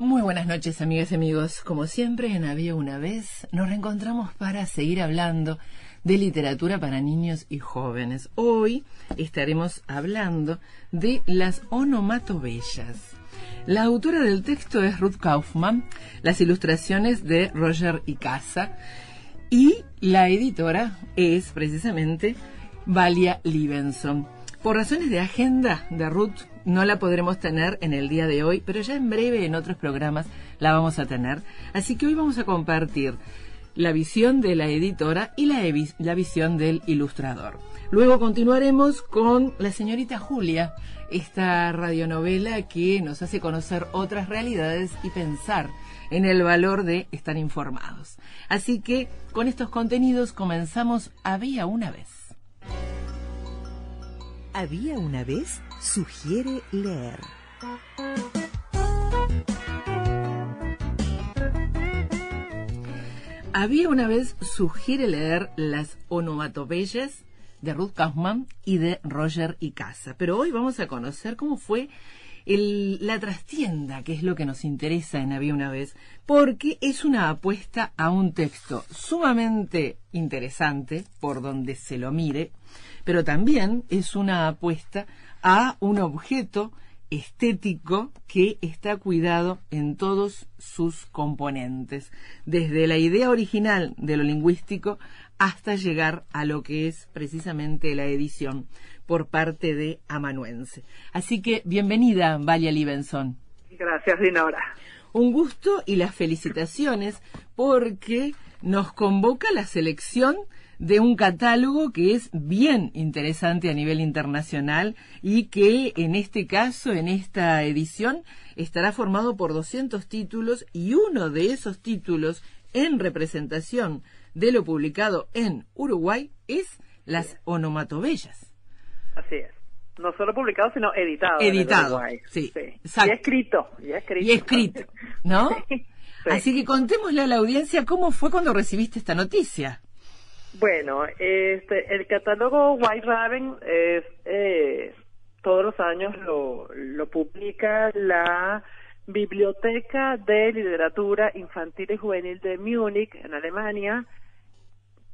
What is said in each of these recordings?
Muy buenas noches, amigas y amigos. Como siempre, en Había una vez, nos reencontramos para seguir hablando de literatura para niños y jóvenes. Hoy estaremos hablando de las onomatobellas. La autora del texto es Ruth Kaufman, las ilustraciones de Roger Icaza y la editora es precisamente Valia Libenson. Por razones de agenda de Ruth no la podremos tener en el día de hoy, pero ya en breve en otros programas la vamos a tener. Así que hoy vamos a compartir la visión de la editora y la, visión del ilustrador. Luego continuaremos con la señorita Julia, esta radionovela que nos hace conocer otras realidades y pensar en el valor de estar informados. Así que con estos contenidos comenzamos Había una vez. Había una vez sugiere leer. Había una vez sugiere leer las onomatopeyas de Ruth Kaufman y de Roger Icaza. Pero hoy vamos a conocer cómo fue la trastienda, que es lo que nos interesa en Había una vez, porque es una apuesta a un texto sumamente interesante por donde se lo mire, pero también es una apuesta a un objeto estético que está cuidado en todos sus componentes, desde la idea original de lo lingüístico hasta llegar a lo que es precisamente la edición por parte de Amanuense. Así que bienvenida, Valia Libenson. Gracias, Dinora. Un gusto y las felicitaciones porque nos convoca la selección de un catálogo que es bien interesante a nivel internacional y que en este caso, en esta edición, estará formado por 200 títulos y uno de esos títulos en representación de lo publicado en Uruguay es Las Onomatobellas. Así es. No solo publicado, sino editado. Editado, sí. Y escrito. Y escrito. Y escrito, ¿no? Así que contémosle a la audiencia cómo fue cuando recibiste esta noticia. Bueno, este, el catálogo White Raven es, eh, todos los años lo, lo publica la Biblioteca de Literatura Infantil y Juvenil de Múnich, en Alemania,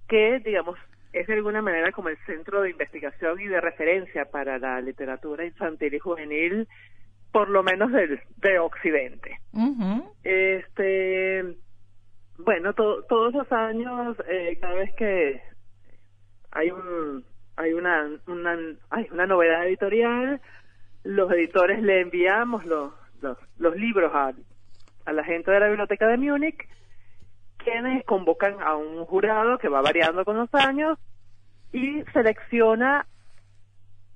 que, digamos, es de alguna manera como el centro de investigación y de referencia para la literatura infantil y juvenil, por lo menos del, de Occidente. Bueno, todos los años, eh, cada vez que hay un hay una, una hay una novedad editorial, los editores le enviamos los los, los libros a, a la gente de la biblioteca de Múnich, quienes convocan a un jurado que va variando con los años y selecciona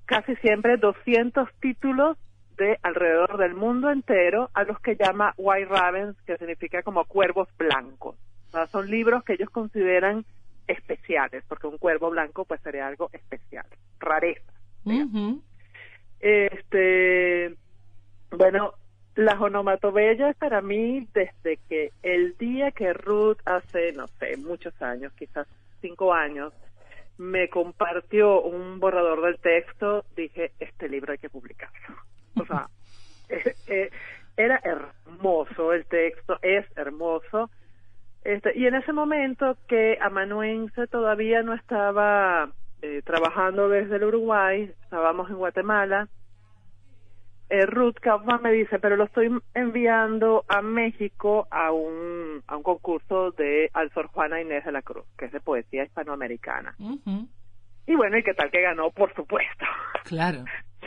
casi siempre 200 títulos de alrededor del mundo entero a los que llama White Ravens, que significa como cuervos blancos. Son libros que ellos consideran especiales, porque un cuervo blanco pues sería algo especial, rareza. Este, bueno, las onomatobellas para mí desde que el día que Ruth hace, no sé, muchos años, quizás cinco años, me compartió un borrador del texto, dije, este libro hay que publicarlo. O sea, eh, eh, era hermoso el texto, es hermoso. Este, y en ese momento que Amanuense todavía no estaba eh, trabajando desde el Uruguay, estábamos en Guatemala, Ruth Kaufman me dice, pero lo estoy enviando a México a un, a un concurso de Alzor Juana Inés de la Cruz, que es de poesía hispanoamericana. Y bueno, ¿y qué tal que ganó? Por supuesto. Claro.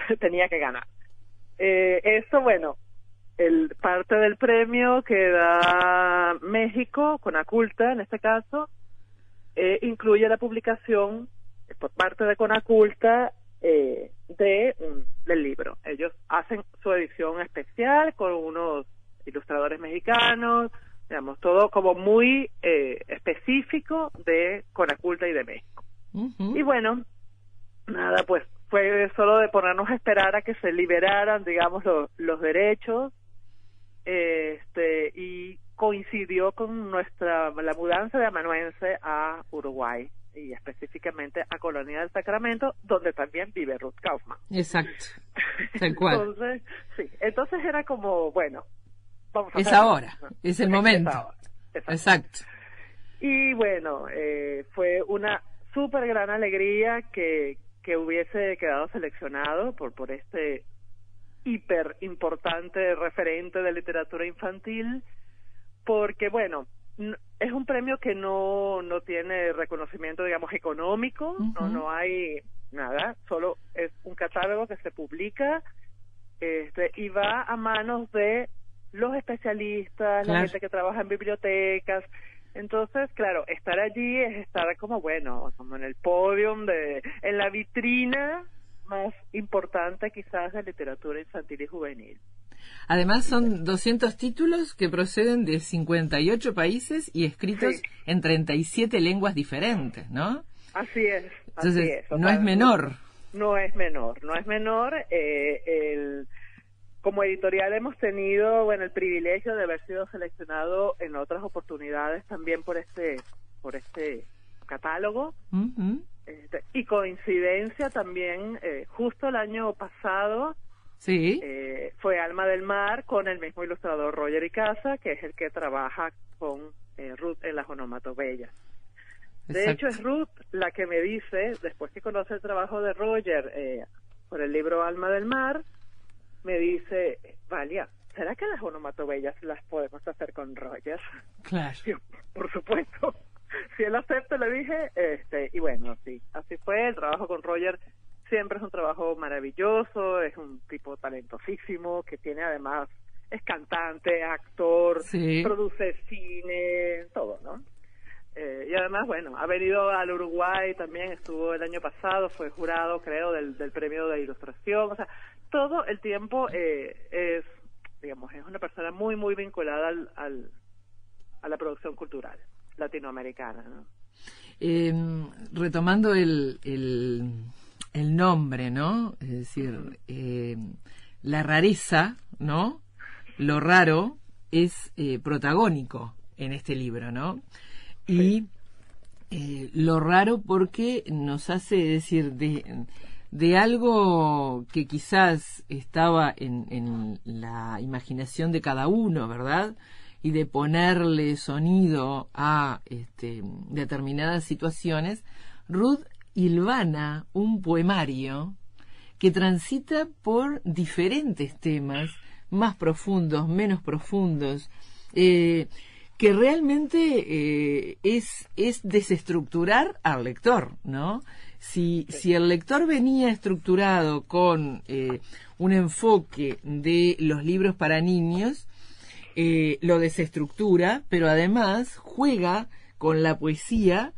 Tenía que ganar. Eh, esto, bueno, el parte del premio que da México, con Aculta en este caso, eh, incluye la publicación por parte de Conaculta eh, de del libro. Ellos hacen su edición especial con unos ilustradores mexicanos, digamos, todo como muy eh, específico de Conaculta y de México. Y bueno, nada, pues fue solo de ponernos a esperar a que se liberaran, digamos, los derechos, este, y coincidió con nuestra, la mudanza de amanuense a Uruguay y específicamente a Colonia del Sacramento, donde también vive Ruth Kaufman. Exacto, tal cual. entonces, sí, entonces era como, bueno, vamos a Es hacerlo. ahora, es el momento. ahora, exacto. Exacto. Y bueno, eh, fue una súper gran alegría que, que hubiese quedado seleccionado por, por este hiper importante referente de literatura infantil, porque bueno, es un premio que no, no tiene reconocimiento, digamos, económico, no, no hay nada, solo es un catálogo que se publica este, y va a manos de los especialistas, la gente que trabaja en bibliotecas. Entonces, claro, estar allí es estar como, bueno, como en el podium, de, en la vitrina más importante quizás de literatura infantil y juvenil. Además son 200 títulos que proceden de 58 países y escritos Sí. en 37 lenguas diferentes, ¿no? Así es. así Entonces, es. No es menor. No es menor, no es menor. Eh, el, como editorial hemos tenido bueno el privilegio de haber sido seleccionado en otras oportunidades también por este por este catálogo. Este, y coincidencia también eh, justo el año pasado Sí. eh, fue Alma del Mar con el mismo ilustrador Roger Icaza que es el que trabaja con eh, Ruth en las onomatopeyas. De exacto. hecho, es Ruth la que me dice, después que conoce el trabajo de Roger eh, por el libro Alma del Mar, me dice, Valia, ¿será que las onomatopeyas las podemos hacer con Roger? Claro. Por supuesto. Si él acepta, le dije, este, y bueno, sí, así fue. El trabajo con Roger siempre es un trabajo maravilloso, es un tipo talentosísimo que tiene además, es cantante, actor, Sí. produce cine, todo, ¿no? Eh, y además, bueno, ha venido al Uruguay también, estuvo el año pasado, fue jurado, creo, del, del premio de ilustración, o sea, todo el tiempo eh, es, digamos, es una persona muy, muy vinculada al, al, a la producción cultural latinoamericana, ¿no? Eh, retomando el, el, el nombre, ¿no? Es decir, eh, la rareza, ¿no? Lo raro es eh, protagónico en este libro, ¿no? Y eh, lo raro porque nos hace decir de, de algo que quizás estaba en, en la imaginación de cada uno, ¿verdad? Y de ponerle sonido a este, determinadas situaciones, Ruth hilvana un poemario que transita por diferentes temas, más profundos, menos profundos, eh, que realmente eh, es, es desestructurar al lector, ¿no? Si, si el lector venía estructurado con eh, un enfoque de los libros para niños, eh, lo desestructura, pero además juega con la poesía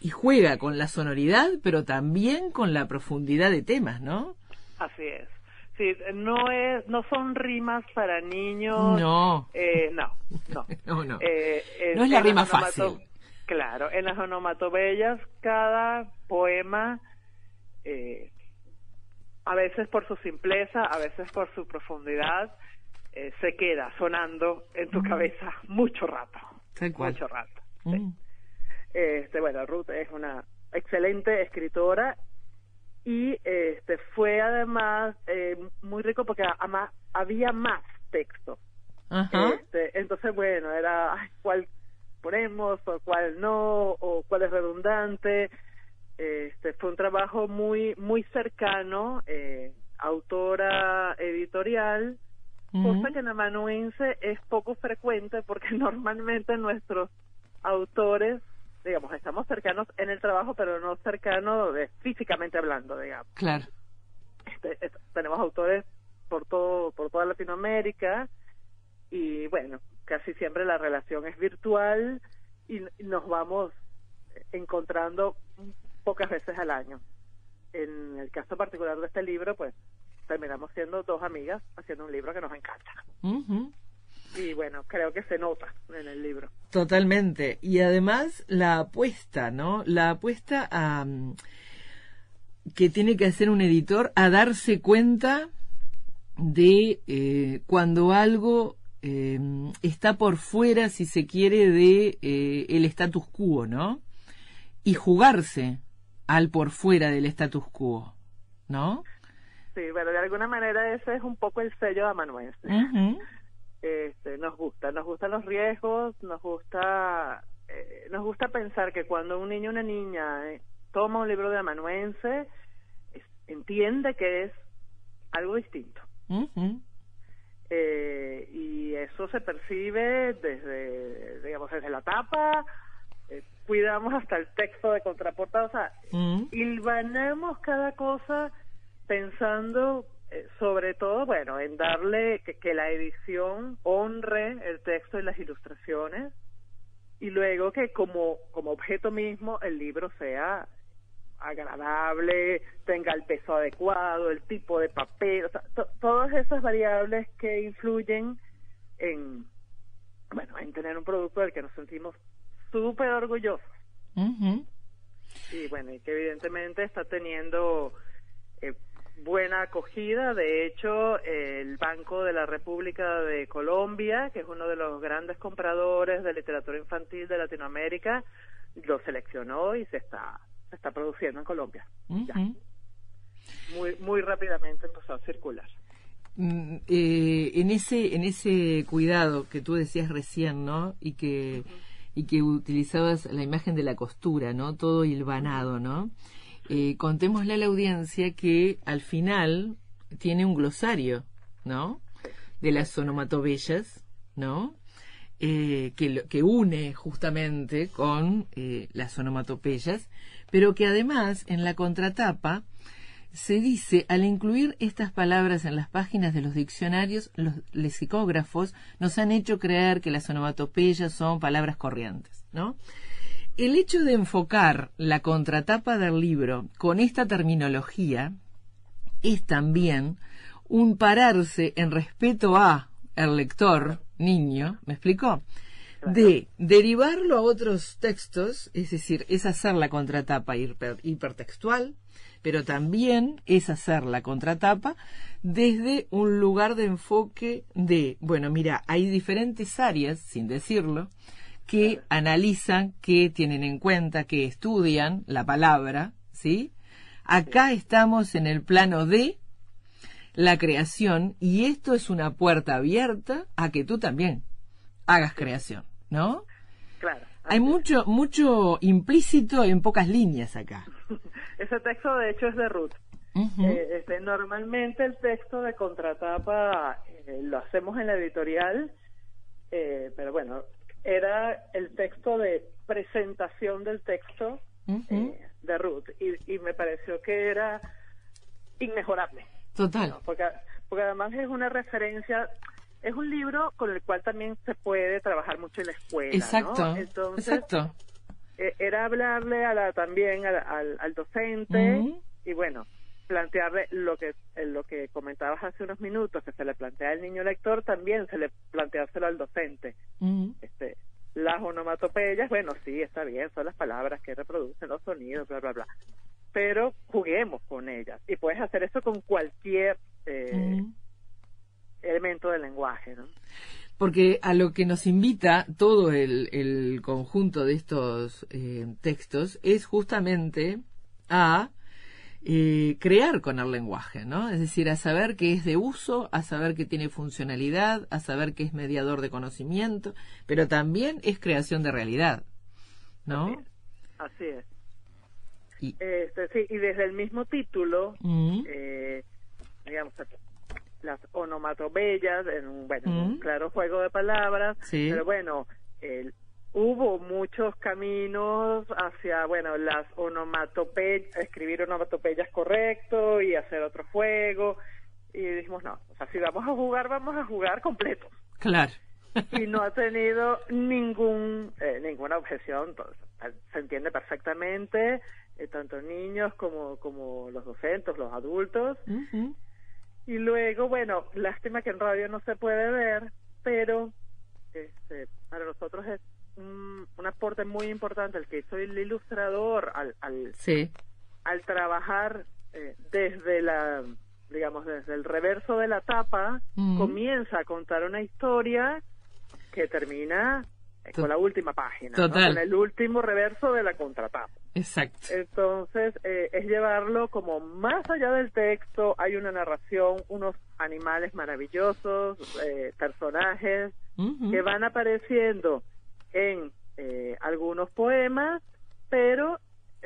y juega con la sonoridad, pero también con la profundidad de temas, ¿no? Así es. Sí, no es, no son rimas para niños. No. Eh, no, no. No, no. Eh, en- No es la rima fácil. Claro, en las onomatopeyas cada poema, eh, a veces por su simpleza, a veces por su profundidad, eh, se queda sonando en tu cabeza mucho rato. Tal cual. Mucho rato. sí. Mm. Este, bueno, Ruth es una excelente escritora y este fue además eh, muy rico porque había más texto. Ajá. Este, entonces, bueno, era ay, cuál ponemos o cuál no o cuál es redundante. Este, fue un trabajo muy muy cercano, eh, autora editorial, Cosa que en amanuense es poco frecuente porque normalmente nuestros autores, digamos, estamos cercanos en el trabajo, pero no cercanos de- físicamente hablando, digamos. Claro. Este, es- tenemos autores por todo por toda Latinoamérica y bueno, casi siempre la relación es virtual y, y nos vamos encontrando pocas veces al año. En el caso particular de este libro, pues terminamos siendo dos amigas haciendo un libro que nos encanta. Y bueno, creo que se nota en el libro. Totalmente. Y además la apuesta, ¿no? La apuesta a mm, que tiene que hacer un editor a darse cuenta de eh, cuando algo eh, está por fuera, si se quiere, de eh, el status quo, ¿no? Y jugarse al por fuera del status quo, ¿no? Sí, pero de alguna manera ese es un poco el sello de amanuense. Este, nos gusta, nos gustan los riesgos, nos gusta, eh, nos gusta pensar que cuando un niño o una niña eh, toma un libro de amanuense, es- entiende que es algo distinto. Eh, y eso se percibe desde, digamos, desde la tapa, cuidamos hasta el texto de contraportada, o sea, hilvanamos cada cosa pensando eh, sobre todo, bueno, en darle que, que la edición honre el texto y las ilustraciones y luego que como, como objeto mismo el libro sea agradable, tenga el peso adecuado, el tipo de papel, o sea, to- todas esas variables que influyen en, bueno, en tener un producto del que nos sentimos súper orgullosos Ujú. y bueno, y que evidentemente está teniendo eh, buena acogida. De hecho, el Banco de la República de Colombia, que es uno de los grandes compradores de literatura infantil de Latinoamérica, lo seleccionó y se está se está produciendo en Colombia. Ya. Muy muy rápidamente empezó a circular. Mm, eh, en ese en ese cuidado que tú decías recién no y que y que utilizabas la imagen de la costura no todo hilvanado no eh, contémosle a la audiencia que al final tiene un glosario no de las onomatopeyas no eh, que une justamente con eh, las onomatopeyas, pero que además en la contratapa se dice, al incluir estas palabras en las páginas de los diccionarios, los lexicógrafos nos han hecho creer que las onomatopeyas son palabras corrientes, ¿no? El hecho de enfocar la contratapa del libro con esta terminología es también un pararse en respeto a el lector, niño, ¿me explicó? De derivarlo a otros textos, es decir, es hacer la contratapa hiper- hipertextual, pero también es hacer la contratapa desde un lugar de enfoque de, bueno, mira, hay diferentes áreas, sin decirlo, que analizan, que tienen en cuenta, que estudian la palabra, ¿sí? Acá estamos en el plano de la creación y esto es una puerta abierta a que tú también hagas creación, ¿no? Claro. Hay mucho, mucho implícito en pocas líneas acá. Ese texto de hecho es de Ruth. Eh, este, normalmente el texto de contratapa eh, lo hacemos en la editorial, eh, pero bueno, era el texto de presentación del texto eh, de Ruth y, y me pareció que era inmejorable, Total. ¿no? porque, porque además es una referencia, es un libro con el cual también se puede trabajar mucho en la escuela, ¿no? Exacto. Entonces, Exacto. eh, era hablarle a la, también al, al, al docente y bueno plantearle lo que eh, lo que comentabas hace unos minutos que se le plantea al niño lector también se le planteárselo al docente. Este las onomatopeyas bueno sí está bien son las palabras que reproducen los sonidos bla bla bla. Pero juguemos con ellas y puedes hacer eso con cualquier eh, elemento del lenguaje no Porque a lo que nos invita todo el, el conjunto de estos eh, textos es justamente a eh, crear con el lenguaje, ¿no? Es decir, a saber que es de uso, a saber que tiene funcionalidad, a saber que es mediador de conocimiento, pero también es creación de realidad, ¿no? así es Y, este sí y desde el mismo título Mm, eh, digamos, las onomatopeyas, en un, bueno, un Mm. claro juego de palabras, Sí. pero bueno, el- hubo muchos caminos hacia, bueno, las onomatopeyas, escribir onomatopeyas correcto y hacer otro juego, y dijimos, no, o sea, si vamos a jugar, vamos a jugar completo. claro. Y no ha tenido ningún eh, ninguna objeción, todo- se entiende perfectamente, eh, tanto niños como, como los docentes, los adultos, y luego, bueno, lástima que en radio no se puede ver, pero este, para nosotros es un, un aporte muy importante el que hizo el ilustrador al, al, Sí. al trabajar eh, desde la, digamos, desde el reverso de la tapa, Mm. comienza a contar una historia que termina eh, con la última página, con el último reverso de la contratapa. Exacto. Entonces, eh, es llevarlo como más allá del texto, hay una narración, unos animales maravillosos, personajes que van apareciendo en eh, algunos poemas, pero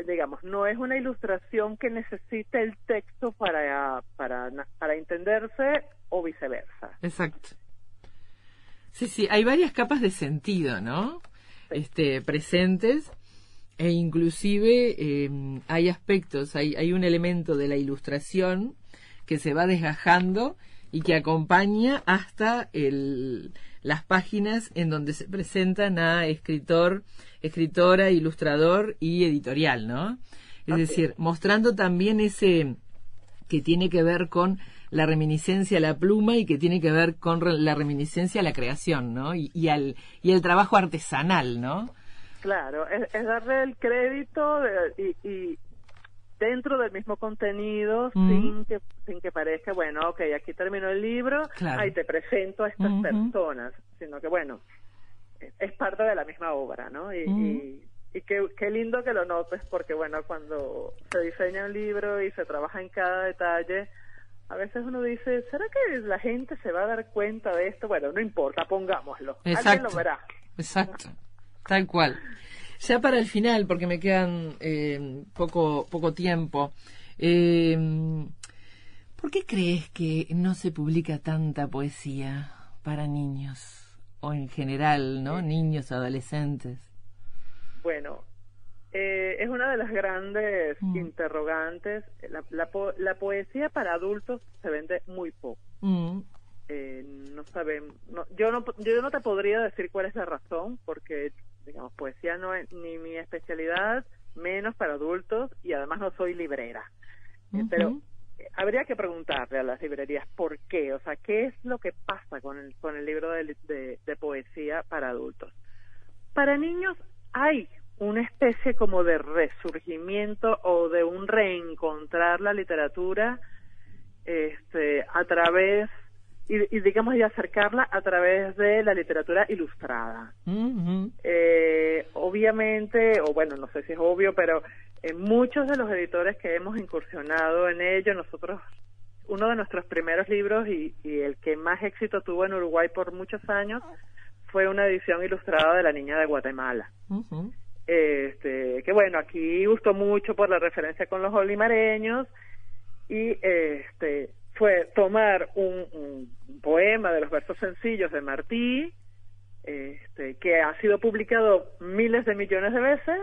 digamos, no es una ilustración que necesite el texto para, para, para entenderse o viceversa. Exacto. Sí, sí, hay varias capas de sentido, ¿no? Este, presentes e inclusive eh, hay aspectos, hay, hay un elemento de la ilustración que se va desgajando y que acompaña hasta el, las páginas en donde se presentan a escritor, escritora, ilustrador y editorial, ¿no? Es decir, mostrando también ese que tiene que ver con la reminiscencia a la pluma y que tiene que ver con la reminiscencia a la creación, ¿no? Y, y al y el trabajo artesanal, ¿no? Claro, es, es darle el crédito de- y, y dentro del mismo contenido Mm. sin que sin que parezca bueno ok aquí terminó el libro Claro. ahí te presento a estas personas sino que bueno es- es parte de la misma obra no y, Mm. y, y qué, qué lindo que lo notes porque bueno cuando se diseña un libro y se trabaja en cada detalle a veces uno dice será que la gente se va a dar cuenta de esto bueno no importa pongámoslo alguien lo verá Exacto, tal cual. Ya para el final, porque me quedan eh, poco poco tiempo. eh, ¿Por qué crees que no se publica tanta poesía para niños o en general, no, niños, adolescentes? Bueno, eh, es una de las grandes Mm. interrogantes. La, la, po- la poesía para adultos se vende muy poco. Mm, Eh, no sabemos, no, yo no yo no te podría decir cuál es la razón, porque digamos poesía no es ni mi especialidad, menos para adultos y además no soy librera. Eh. Pero eh, habría que preguntarle a las librerías por qué, o sea, qué es lo que pasa con el con el libro de, de- de poesía para adultos. Para niños hay una especie como de resurgimiento o de un reencontrar la literatura este a través y, y digamos y acercarla a través de la literatura ilustrada. Eh, obviamente, o bueno, no sé si es obvio, pero en muchos de los editores que hemos incursionado en ello, nosotros, uno de nuestros primeros libros y, y el que más éxito tuvo en Uruguay por muchos años fue una edición ilustrada de La Niña de Guatemala. Este, que bueno, aquí gustó mucho por la referencia con los olimareños y este fue tomar un, un poema de los versos sencillos de Martí, este, que ha sido publicado miles de millones de veces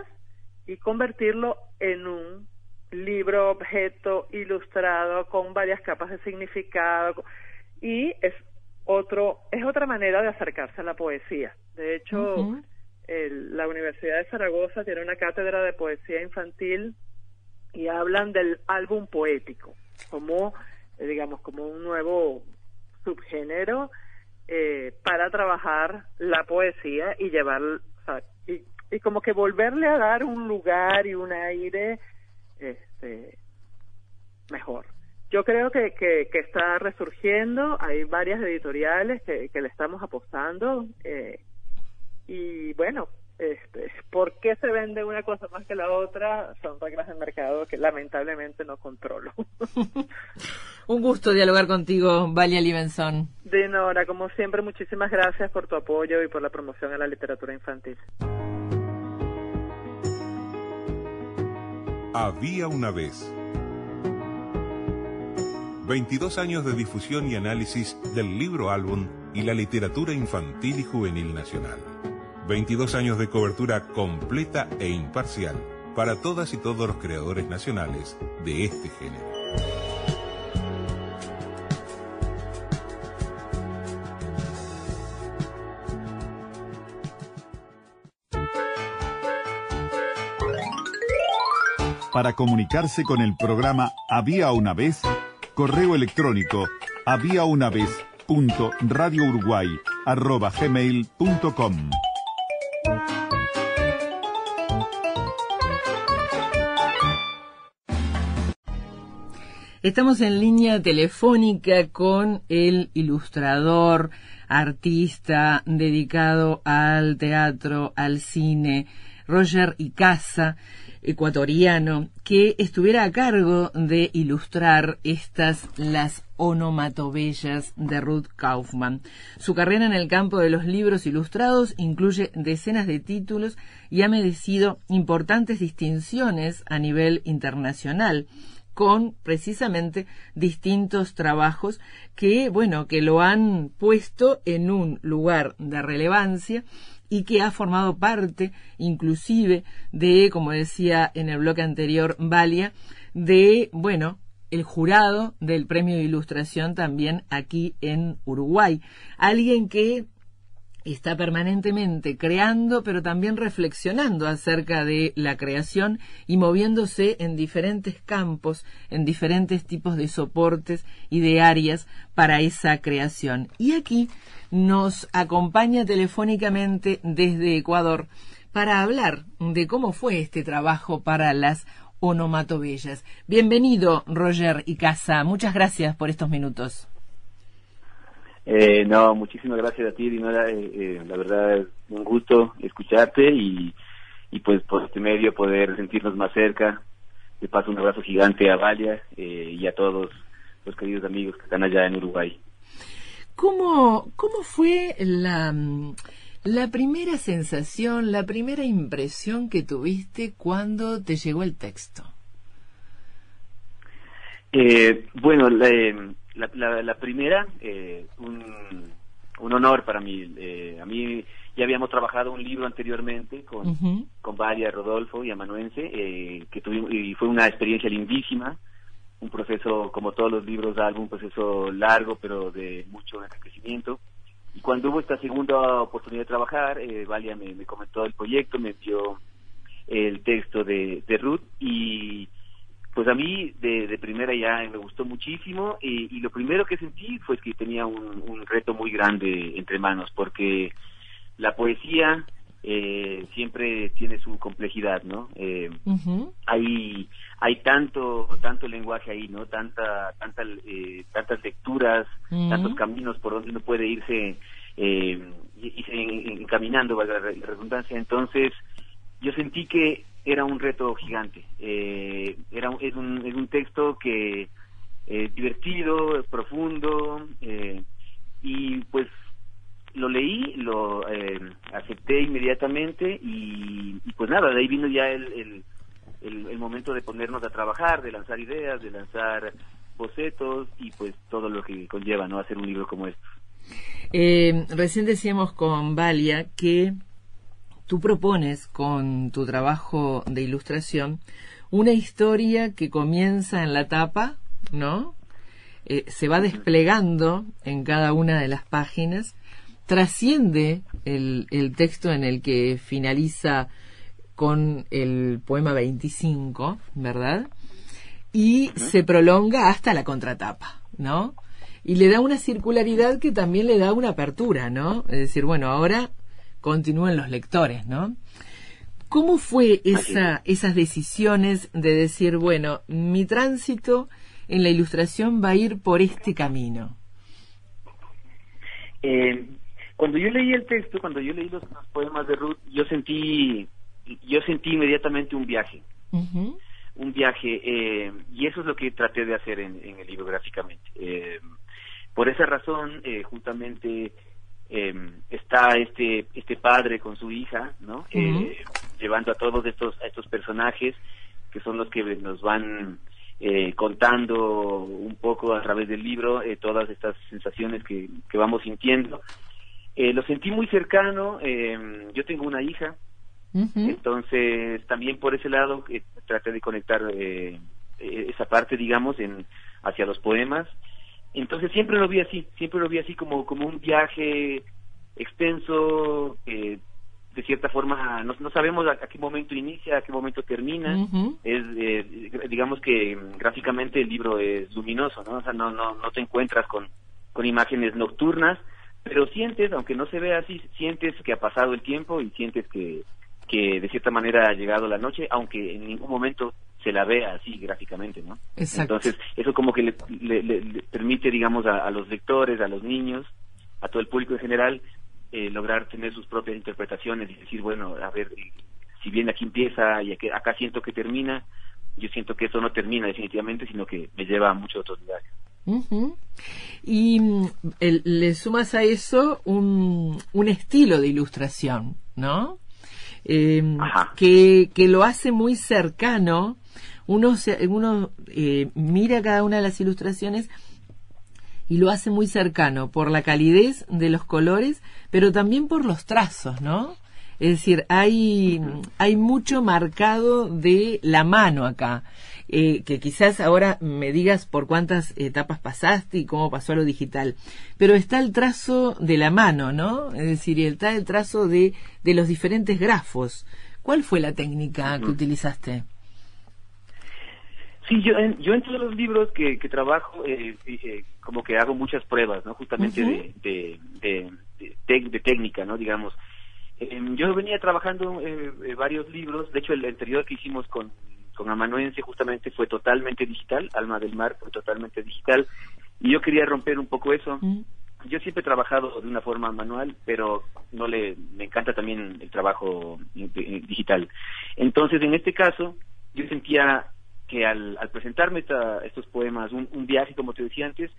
y convertirlo en un libro objeto ilustrado con varias capas de significado y es otro es otra manera de acercarse a la poesía. De hecho el- la Universidad de Zaragoza tiene una cátedra de poesía infantil y hablan del álbum poético como digamos como un nuevo subgénero eh, para trabajar la poesía y llevar y, y como que volverle a dar un lugar y un aire este mejor. Yo creo que, que, está resurgiendo hay varias editoriales que, que le estamos apostando eh, y bueno este por qué se vende una cosa más que la otra son reglas del mercado que lamentablemente no controlo Un gusto dialogar contigo, Valia Libenson. Dinora, como siempre, muchísimas gracias por tu apoyo y por la promoción a la literatura infantil. Había una vez. 22 años de difusión y análisis del libro álbum y la literatura infantil y juvenil nacional. 22 años de cobertura completa e imparcial para todas y todos los creadores nacionales de este género. Para comunicarse con el programa Había una vez, correo electrónico había una vez radio. Estamos en línea telefónica con el ilustrador, artista dedicado al teatro, al cine, Roger Icaza, ecuatoriano, que estuviera a cargo de ilustrar estas las onomatobellas de Ruth Kaufman. Su carrera en el campo de los libros ilustrados incluye decenas de títulos y ha merecido importantes distinciones a nivel internacional con precisamente distintos trabajos que, bueno, que lo han puesto en un lugar de relevancia y que ha formado parte inclusive de, como decía en el bloque anterior, Valia, de, bueno, el jurado del premio de ilustración también aquí en Uruguay. Alguien que está permanentemente creando, pero también reflexionando acerca de la creación y moviéndose en diferentes campos, en diferentes tipos de soportes y de áreas para esa creación. Y aquí nos acompaña telefónicamente desde Ecuador para hablar de cómo fue este trabajo para las onomatobellas. Bienvenido, Roger y Casa. Muchas gracias por estos minutos. Eh, no, muchísimas gracias a ti, Dinora. Eh, eh, la verdad un gusto escucharte y, y pues por este medio poder sentirnos más cerca. Te paso un abrazo gigante a Valia eh, y a todos los queridos amigos que están allá en Uruguay. ¿Cómo, cómo fue la, la primera sensación, la primera impresión que tuviste cuando te llegó el texto? Eh, bueno, la, la, la, primera, eh, un, un, honor para mí. Eh, a mí ya habíamos trabajado un libro anteriormente con, con Varia, Rodolfo y Amanuense, eh, que tuvimos, y fue una experiencia lindísima, un proceso, como todos los libros de álbum, un proceso largo, pero de mucho enriquecimiento. Y cuando hubo esta segunda oportunidad de trabajar, eh, Valia me, me comentó el proyecto, me dio el texto de, de Ruth y pues a mí de, de primera ya me gustó muchísimo y, y, lo primero que sentí fue que tenía un, un, reto muy grande entre manos porque la poesía eh, siempre tiene su complejidad, ¿no? Eh. Hay hay tanto tanto lenguaje ahí, ¿no? Tanta tanta eh, tantas lecturas, tantos caminos por donde uno puede irse eh, irse encaminando, valga la redundancia. Entonces yo sentí que era un reto gigante. Eh, era es un, es un texto que eh, divertido, profundo eh, y pues lo leí, lo eh, acepté inmediatamente y, y, pues nada, de ahí vino ya el, el, el, el, momento de ponernos a trabajar, de lanzar ideas, de lanzar bocetos y pues todo lo que conlleva, ¿no? Hacer un libro como este. Eh, recién decíamos con Valia que tú propones con tu trabajo de ilustración una historia que comienza en la tapa, ¿no? Eh, se va desplegando en cada una de las páginas, trasciende el, el texto en el que finaliza con el poema 25, ¿verdad? Y se prolonga hasta la contratapa, ¿no? Y le da una circularidad que también le da una apertura, ¿no? Es decir, bueno, ahora continúen los lectores, ¿no? ¿Cómo fue esa, esas decisiones de decir, bueno, mi tránsito en la ilustración va a ir por este camino? Eh, cuando yo leí el texto, cuando yo leí los, los, poemas de Ruth, yo sentí, yo sentí inmediatamente un viaje, uh -huh. un viaje, eh, y eso es lo que traté de hacer en, en el libro gráficamente. Eh, por esa razón, justamente eh, está este este padre con su hija, ¿no? Uh -huh. eh, llevando a todos estos a estos personajes que son los que nos van eh, contando un poco a través del libro eh, todas estas sensaciones que, que vamos sintiendo. Eh, lo sentí muy cercano. yo tengo una hija, uh -huh. entonces también por ese lado traté de conectar esa parte, digamos, en hacia los poemas entonces siempre lo vi así, siempre lo vi así como, como un viaje extenso, eh, de cierta forma no, no sabemos a, a, qué momento inicia, a qué momento termina. Uh -huh. Es eh, digamos que gráficamente el libro es luminoso, ¿no? O sea, no no no te encuentras con con imágenes nocturnas, pero sientes, aunque no se vea así, sientes que ha pasado el tiempo y sientes que que de cierta manera ha llegado la noche, aunque en ningún momento se la vea así gráficamente, ¿no? Exacto. Entonces, eso como que le, le, le permite, digamos, a, a, los lectores, a los niños, a todo el público en general, eh, lograr tener sus propias interpretaciones y decir, bueno, a ver, si bien aquí empieza y acá siento que termina, yo siento que eso no termina definitivamente, sino que me lleva a muchos otros lugares. Y mm, le sumas a eso un, un estilo de ilustración, ¿no? Em, que, que lo hace muy cercano. Uno, uno eh, mira cada una de las ilustraciones y lo hace muy cercano por la calidez de los colores, pero también por los trazos, ¿no? Es decir, hay, hay mucho marcado de la mano acá. Eh, que quizás ahora me digas por cuántas etapas pasaste y cómo pasó a lo digital. Pero está el trazo de la mano, ¿no? Es decir, está el trazo de, de los diferentes grafos. ¿Cuál fue la técnica que utilizaste? Sí, yo en, yo en todos los libros que, que trabajo, eh, eh, como que hago muchas pruebas, ¿no? Justamente de, de, de, de, técnica, ¿no? Digamos, Em, yo venía trabajando eh, eh, varios libros, de hecho el anterior que hicimos con, con Amanuense justamente fue totalmente digital, Alma del Mar fue totalmente digital, y yo quería romper un poco eso. Mm. Yo siempre he trabajado de una forma manual, pero no le me encanta también el trabajo digital. Entonces, en este caso, yo sentía que al, al presentarme estos poemas, un, un viaje, como te decía antes,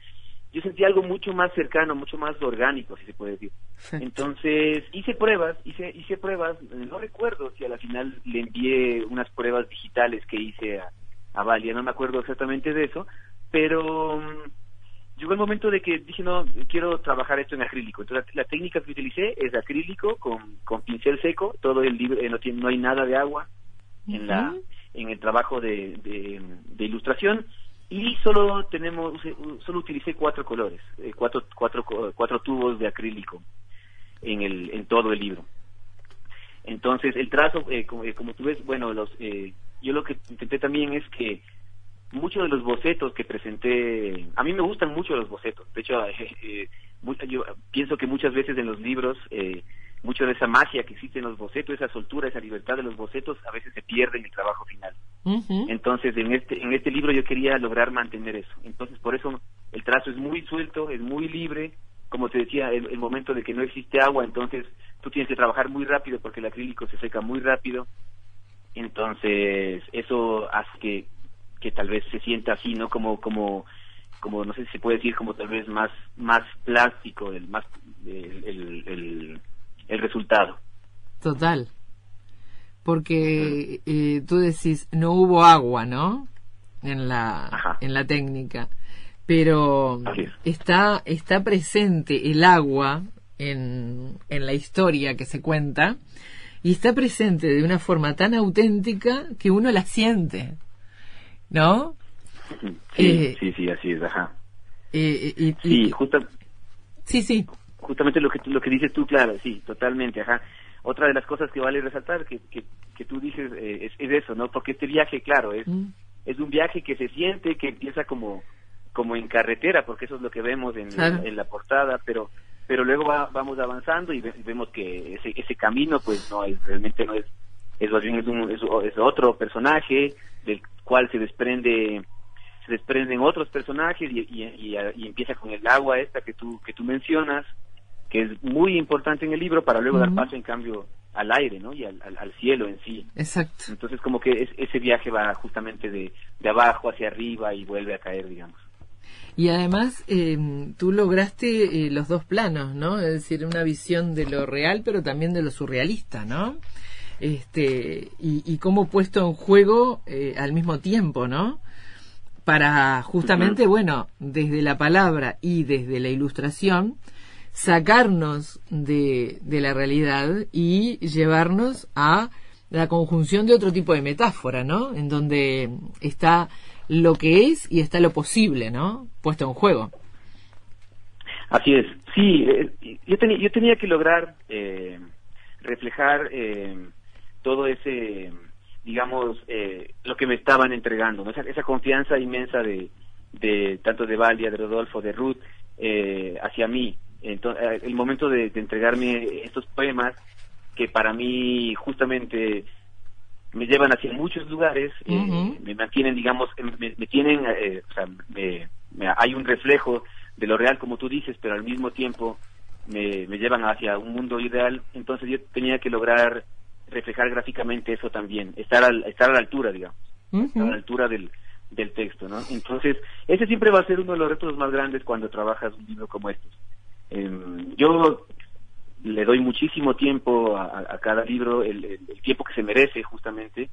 yo sentí algo mucho más cercano, mucho más orgánico, si se puede decir. Entonces hice pruebas, hice, hice pruebas, no recuerdo si a la final le envié unas pruebas digitales que hice a, a Valia, no me acuerdo exactamente de eso, pero um, llegó el momento de que dije, no, quiero trabajar esto en acrílico. Entonces la, técnica que utilicé es acrílico con, con pincel seco, todo el libro, eh, no, tiene, no hay nada de agua en, la, en el trabajo de, de ilustración y solo tenemos solo utilicé cuatro colores eh, cuatro cuatro cuatro tubos de acrílico en el en todo el libro. Entonces el trazo eh, eh, como, tú ves bueno los yo lo que intenté también es que muchos de los bocetos que presenté a mí me gustan mucho los bocetos. De hecho yo pienso que muchas veces en los libros mucho de esa magia que existe en los bocetos, esa soltura, esa libertad de los bocetos, a veces se pierde en el trabajo final. Entonces, en este, en este libro yo quería lograr mantener eso. Entonces, por eso el trazo es muy suelto, es muy libre. Como te decía, el, el momento de que no existe agua, entonces tú tienes que trabajar muy rápido porque el acrílico se seca muy rápido. Entonces, eso hace que, que tal vez se sienta así, ¿no? Como, como, como, no sé si se puede decir, como tal vez más, más plástico, el, más, el, el el resultado. Total. Porque eh, tú decís, no hubo agua, ¿no? En la, en la técnica. Pero está, está presente el agua en, en la historia que se cuenta y está presente de una forma tan auténtica que uno la siente, ¿no? Sí, eh, sí, sí, así es, ajá. Eh, sí, justo. Sí, sí justamente lo que lo que dices tú, claro, sí, totalmente, ajá. Otra de las cosas que vale resaltar que, que, que tú dices eh, es, eso, ¿no? Porque este viaje, claro, es, mm. es un viaje que se siente, que empieza como, como en carretera, porque eso es lo que vemos en, en, la portada, pero pero luego vamos avanzando y, vemos que ese, ese camino, pues no es realmente no es es bien es, un, es, otro personaje del cual se desprende se desprenden otros personajes y, y, y, empieza con el agua esta que tú que tú mencionas que es muy importante en el libro para luego dar paso en cambio al aire, ¿no? Y al, cielo en sí. Exacto. Entonces como que ese viaje va justamente de, de, abajo hacia arriba y vuelve a caer, digamos. Y además eh, tú lograste eh, los dos planos, ¿no? Es decir, una visión de lo real, pero también de lo surrealista, ¿no? Este, y, y cómo puesto en juego eh, al mismo tiempo, ¿no? Para justamente, bueno, desde la palabra y desde la ilustración, sacarnos de, de la realidad y llevarnos a la conjunción de otro tipo de metáfora, ¿no? En donde está lo que es y está lo posible, ¿no? Puesto en juego. Así es. Sí, eh, yo, tenía yo tenía que lograr eh, reflejar eh, todo ese, digamos, lo que me estaban entregando, esa, esa confianza inmensa de, de tanto de Valia, de Rodolfo, de Ruth, hacia mí. Entonces, eh, el momento de, entregarme estos poemas que para mí justamente me llevan hacia muchos lugares, eh, me mantienen, digamos, me, tienen, eh, o sea, me, hay un reflejo de lo real, como tú dices, pero al mismo tiempo me, me llevan hacia un mundo ideal. Entonces yo tenía que lograr reflejar gráficamente eso también, estar, al, estar a la altura, digamos, estar a la altura del, del texto, ¿no? Entonces, ese siempre va a ser uno de los retos más grandes cuando trabajas un libro como estos. Em, yo le doy muchísimo tiempo a, cada libro, el, tiempo que se merece justamente,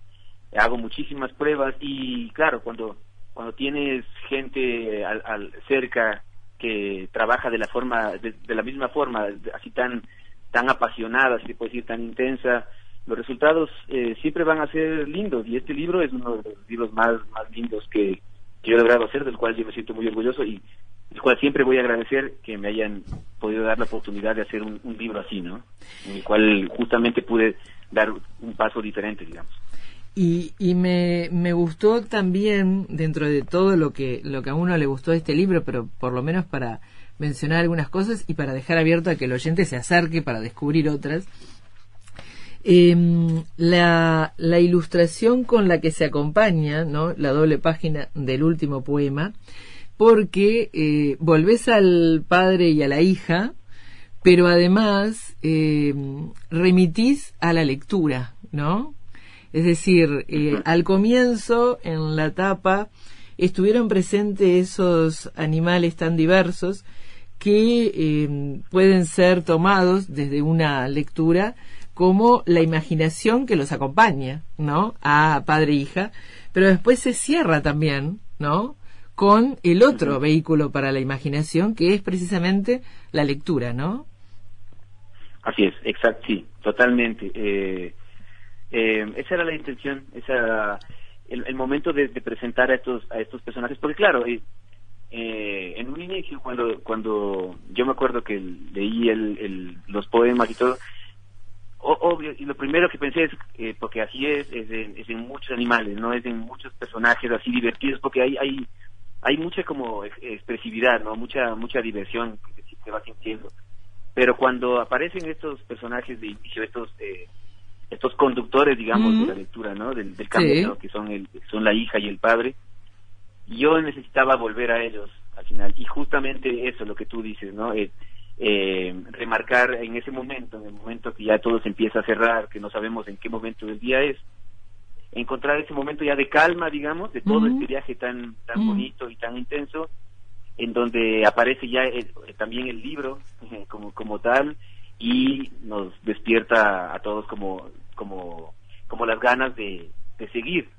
hago muchísimas pruebas y claro, cuando, cuando tienes gente al, cerca que trabaja de la forma, de, la misma forma, así tan, tan apasionada, si se puede decir, tan intensa, los resultados eh, siempre van a ser lindos. Y este libro es uno de los libros más, más lindos que, yo he logrado hacer, del cual yo me siento muy orgulloso. Y del cual siempre voy a agradecer que me hayan podido dar la oportunidad de hacer un, libro así, ¿no? En el cual justamente pude dar un paso diferente, digamos. Y, y me, me gustó también, dentro de todo lo que, lo que a uno le gustó de este libro, pero por lo menos para mencionar algunas cosas y para dejar abierto a que el oyente se acerque para descubrir otras, eh, la, la, ilustración con la que se acompaña, ¿no? La doble página del último poema, porque eh, volvés al padre y a la hija, pero además eh, remitís a la lectura, ¿no? Es decir, eh, al comienzo, en la tapa, estuvieron presentes esos animales tan diversos que eh, pueden ser tomados desde una lectura como la imaginación que los acompaña, ¿no? A padre e hija, pero después se cierra también, ¿no? Con el otro vehículo para la imaginación, que es precisamente la lectura, ¿no? Así es, exacto, sí, totalmente. Eh, eh, esa era la intención, esa el, momento de, presentar a estos a estos personajes, porque claro, eh, en un inicio cuando cuando yo me acuerdo que leí el, los poemas y todo, obvio, y lo primero que pensé es, eh, porque así es, es en, muchos animales, no es en muchos personajes así divertidos, porque hay hay hay mucha como expresividad, no, mucha mucha diversión que se va sintiendo. Pero cuando aparecen estos personajes de inicio, estos eh, estos conductores, digamos, de la lectura, ¿no? Del, del cambio, que son el son la hija y el padre, yo necesitaba volver a ellos al final y justamente eso lo que tú dices, ¿no? Eh, eh, remarcar en ese momento, en el momento que ya todo se empieza a cerrar, que no sabemos en qué momento del día es, encontrar ese momento ya de calma, digamos, de todo este viaje tan tan bonito y tan intenso, en donde aparece ya también el libro eh, como como tal y nos despierta a todos como como como las ganas de, de seguir.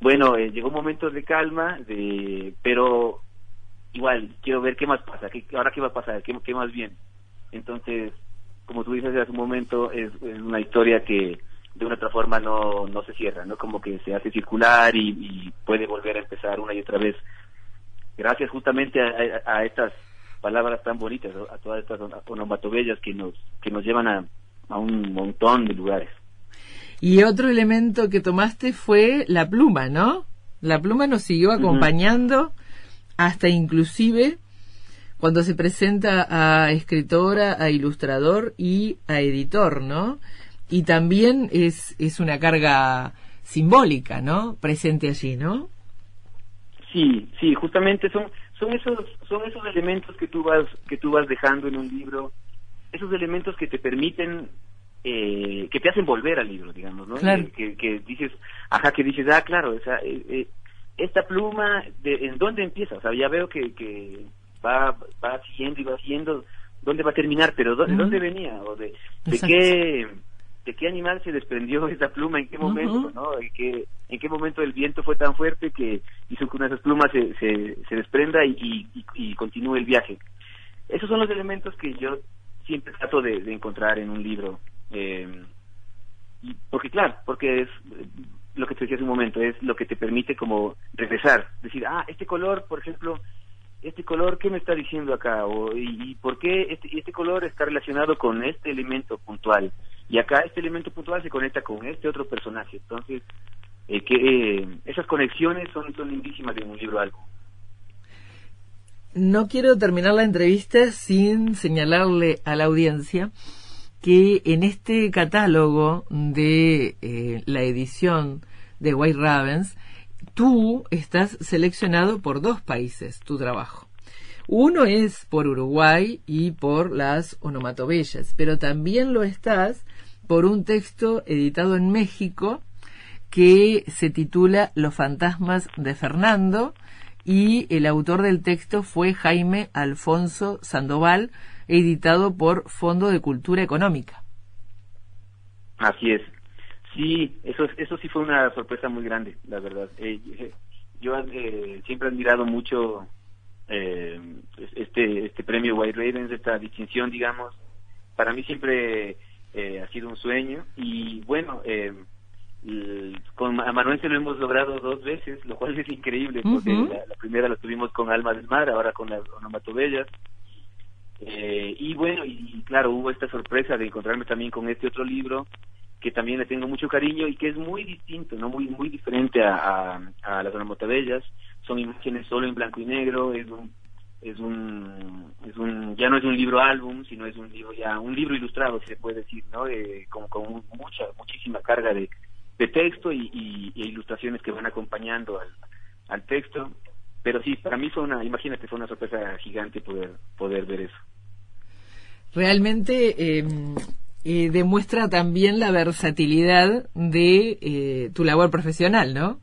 bueno, eh, llegó un momento de calma, de pero igual quiero ver qué más pasa, qué, ahora qué va a pasar, qué, qué más bien. Entonces, como tú dices hace un momento, es, una historia que de una otra forma no, no se cierra, ¿no? Como que se hace circular y, puede volver a empezar una y otra vez. Gracias justamente a, estas palabras tan bonitas, a todas estas onomatobellas que nos, que nos llevan a, a un montón de lugares. Y otro elemento que tomaste fue la pluma, ¿no? La pluma nos siguió acompañando hasta inclusive cuando se presenta a escritora, a ilustrador y a editor, ¿no? Y también es, es una carga simbólica, ¿no? Presente allí, ¿no? Sí, sí, justamente son son esos son esos elementos que tú vas que tú vas dejando en un libro, esos elementos que te permiten eh, que te hacen volver al libro, digamos, ¿no? Que, que, dices, ajá, que dices, ah, claro, o sea, eh, eh esta pluma, de, ¿en dónde empieza? O sea, ya veo que, que va, va siguiendo y va siguiendo, ¿dónde va a terminar? Pero ¿de dónde venía? ¿O de, de qué de qué animal se desprendió esa pluma, en qué momento, ¿no? ¿En qué, en qué momento el viento fue tan fuerte que hizo que una de esas plumas se, se, se desprenda y, y, y, continúe el viaje. Esos son los elementos que yo siempre trato de, de encontrar en un libro. Eh, porque claro, porque es lo que te decía hace un momento, es lo que te permite como regresar, decir, ah, este color, por ejemplo, este color, ¿qué me está diciendo acá? O, y, por qué este, este color está relacionado con este elemento puntual? Y acá este elemento puntual se conecta con este otro personaje. Entonces, eh, que eh, esas conexiones son, son lindísimas en un libro algo. No quiero terminar la entrevista sin señalarle a la audiencia que en este catálogo de eh, la edición de White Ravens, tú estás seleccionado por dos países, tu trabajo. Uno es por Uruguay y por las onomatobellas, pero también lo estás por un texto editado en México que se titula Los fantasmas de Fernando y el autor del texto fue Jaime Alfonso Sandoval, editado por Fondo de Cultura Económica. Así es. Sí, eso, eso sí fue una sorpresa muy grande, la verdad. Eh, eh, yo eh, siempre he admirado mucho este este premio White Ravens, esta distinción, digamos. Para mí siempre ha sido un sueño y bueno, con a Manuel se lo hemos logrado dos veces, lo cual es increíble, porque la, primera la tuvimos con Alma del Mar, ahora con las Onomatobellas. Eh, y bueno, y, claro, hubo esta sorpresa de encontrarme también con este otro libro que también le tengo mucho cariño y que es muy distinto, no muy muy diferente a, a, las Onomatobellas. Son imágenes solo en blanco y negro, es un es un es un ya no es un libro álbum sino es un libro ya un libro ilustrado se puede decir no eh, con, mucha muchísima carga de, de texto y, ilustraciones que van acompañando al, texto. Pero sí, para mí fue una, imagínate, fue una sorpresa gigante poder, poder ver eso. Realmente em, eh, demuestra también la versatilidad de eh, tu labor profesional, ¿no?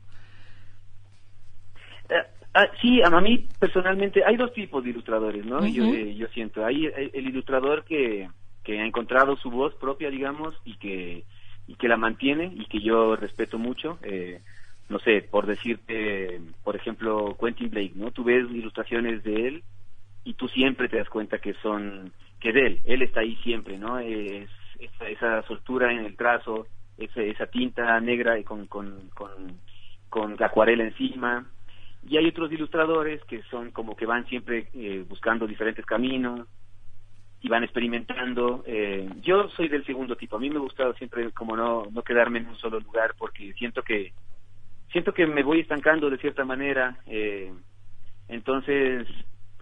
Eh, ah, sí, a mí personalmente hay dos tipos de ilustradores, ¿no? yo, yo siento, hay el ilustrador que, que ha encontrado su voz propia, digamos, y que y que la mantiene y que yo respeto mucho. Eh, no sé, por decirte, por ejemplo, Quentin Blake, ¿no? Tú ves ilustraciones de él y tú siempre te das cuenta que son, que de él, él está ahí siempre, ¿no? Es, esa, esa soltura en el trazo, esa, esa tinta negra con, con, con, con acuarela encima. Y hay otros ilustradores que son como que van siempre eh, buscando diferentes caminos, y van experimentando. Eh, yo soy del segundo tipo. A mí me gusta siempre como no, no quedarme en un solo lugar porque siento que siento que me voy estancando de cierta manera. Eh, entonces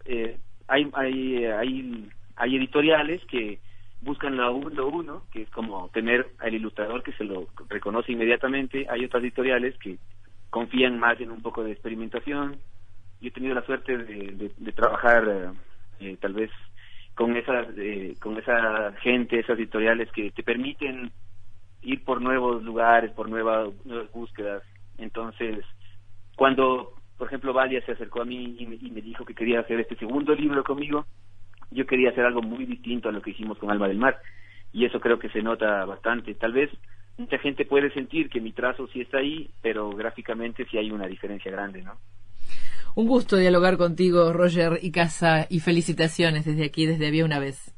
eh, hay, hay hay hay editoriales que buscan lo uno, que es como tener al ilustrador que se lo reconoce inmediatamente. Hay otras editoriales que confían más en un poco de experimentación. Yo he tenido la suerte de, trabajar eh, tal vez con esa eh, con esa gente esas editoriales que te permiten ir por nuevos lugares por nuevas, nuevas búsquedas. Entonces cuando por ejemplo Valia se acercó a mí y me, dijo que quería hacer este segundo libro conmigo yo quería hacer algo muy distinto a lo que hicimos con Alma del Mar. Y eso creo que se nota bastante. Tal vez mucha gente puede sentir que mi trazo sí está ahí pero gráficamente sí hay una diferencia grande no un gusto dialogar contigo, Roger y Casa, y felicitaciones desde aquí, desde Había una vez.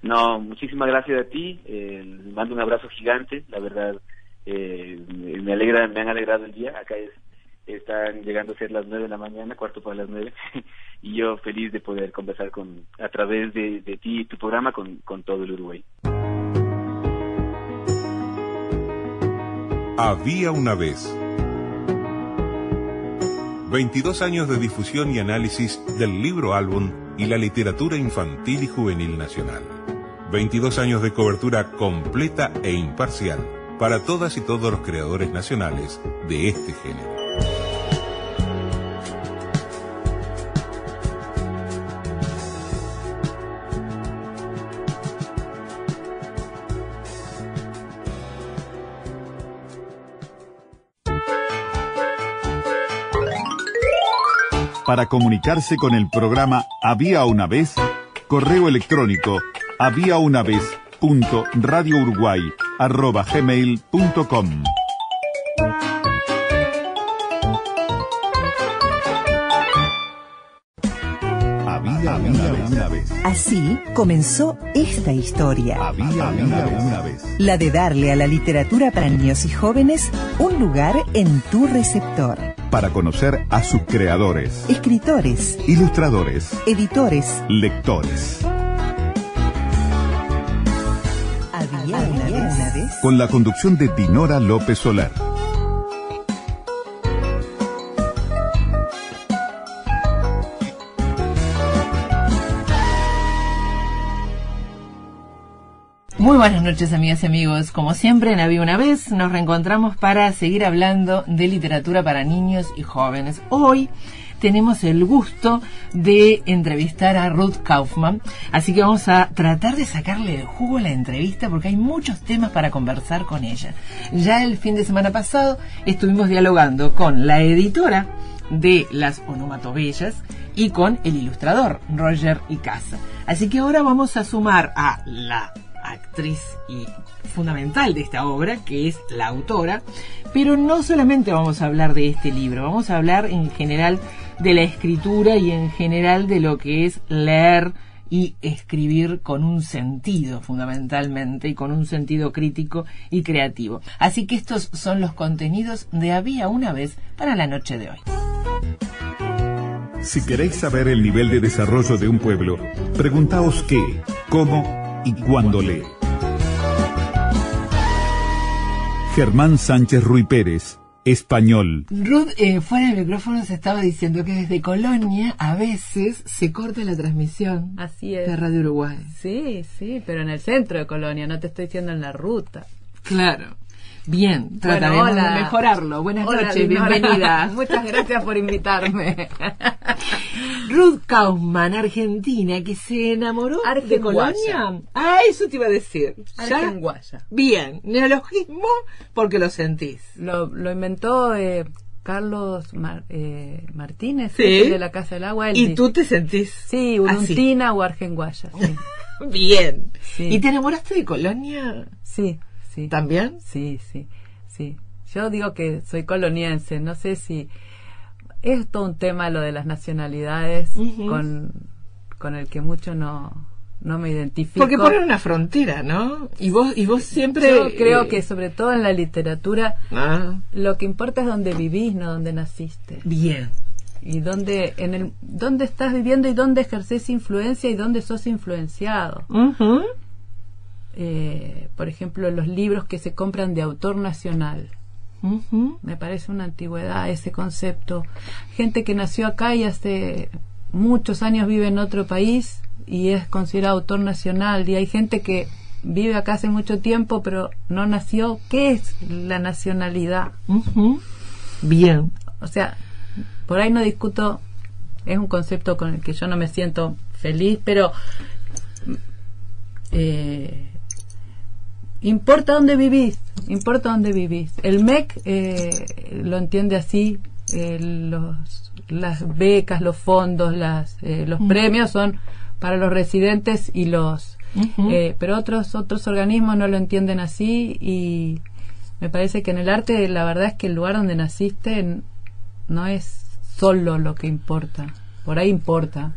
No, muchísimas gracias a ti. Eh, mando un abrazo gigante. La verdad, eh, me alegra, me han alegrado el día. Acá están llegando a ser las nueve de la mañana, cuarto para las nueve, y yo feliz de poder conversar con a través de, de ti y tu programa con, con todo el Uruguay. Había una vez 22 años de difusión y análisis del libro álbum y la literatura infantil y juvenil nacional. 22 años de cobertura completa e imparcial para todas y todos los creadores nacionales de este género. Para comunicarse con el programa Había una vez, correo electrónico había una vez punto radio uruguay arroba gmail.com. Había, una, vez. Así comenzó esta historia. Había, una, vez. La de darle a la literatura para niños y jóvenes un lugar en tu receptor para conocer a sus creadores, escritores, ilustradores, editores, lectores. Había una vez. Con la conducción de Dinora López Solar. Buenas noches, amigas y amigos. Como siempre, en Había una vez nos reencontramos para seguir hablando de literatura para niños y jóvenes. Hoy tenemos el gusto de entrevistar a Ruth Kaufman. Así que vamos a tratar de sacarle el jugo a la entrevista porque hay muchos temas para conversar con ella. Ya el fin de semana pasado estuvimos dialogando con la editora de las onomatobellas y con el ilustrador Roger Icaza. Así que ahora vamos a sumar a la actriz y fundamental de esta obra, que es la autora, pero no solamente vamos a hablar de este libro, vamos a hablar en general de la escritura y en general de lo que es leer y escribir con un sentido fundamentalmente y con un sentido crítico y creativo. Así que estos son los contenidos de Había una vez para la noche de hoy. Si queréis saber el nivel de desarrollo de un pueblo, preguntaos qué, cómo y cuándo lee. Germán Sánchez Ruy Pérez, español. Ruth, eh, fuera del micrófono se estaba diciendo que desde Colonia a veces se corta la transmisión Así es. de Radio Uruguay. Sí, sí, pero en el centro de Colonia, no te estoy diciendo en la ruta. Claro. Bien, trataremos Bueno, de mejorarlo. Buenas Hola, noches, bienvenida. Muchas gracias por invitarme. Ruth Kaufman, argentina, que se enamoró de. Colonia. Ah, eso te iba a decir. Ya- Argenguaya. Bien, neologismo porque lo sentís. Lo, lo inventó eh, Carlos Mar- eh, Martínez, Sí. el de la Casa del Agua. él Y dice- tú te sentís Sí. Uruntina o Argenguaya. Sí, Bien. Sí. ¿Y te enamoraste de Colonia sí, sí. también? Sí, sí, sí. Yo digo que soy coloniense, no sé si es todo un tema lo de las nacionalidades con, con el que mucho no, no me identifico. Porque ponen una frontera, ¿no? Y vos, y vos siempre... Yo creo eh, que sobre todo en la literatura Ah, lo que importa es dónde vivís, no dónde naciste. bien. Y dónde, en el, dónde estás viviendo y dónde ejerces influencia y dónde sos influenciado. Eh, por ejemplo, los libros que se compran de autor nacional. Me parece una antigüedad ese concepto. Gente que nació acá y hace muchos años vive en otro país y es considerado autor nacional. Y hay gente que vive acá hace mucho tiempo pero no nació. ¿Qué es la nacionalidad? Bien. O sea, por ahí no discuto, es un concepto con el que yo no me siento feliz, pero eh, importa dónde vivís, importa dónde vivís. El MEC eh, lo entiende así, eh, los, las becas, los fondos, las, eh, los premios son para los residentes y los... Eh, pero otros otros organismos no lo entienden así y me parece que en el arte la verdad es que el lugar donde naciste no es solo lo que importa. Por ahí importa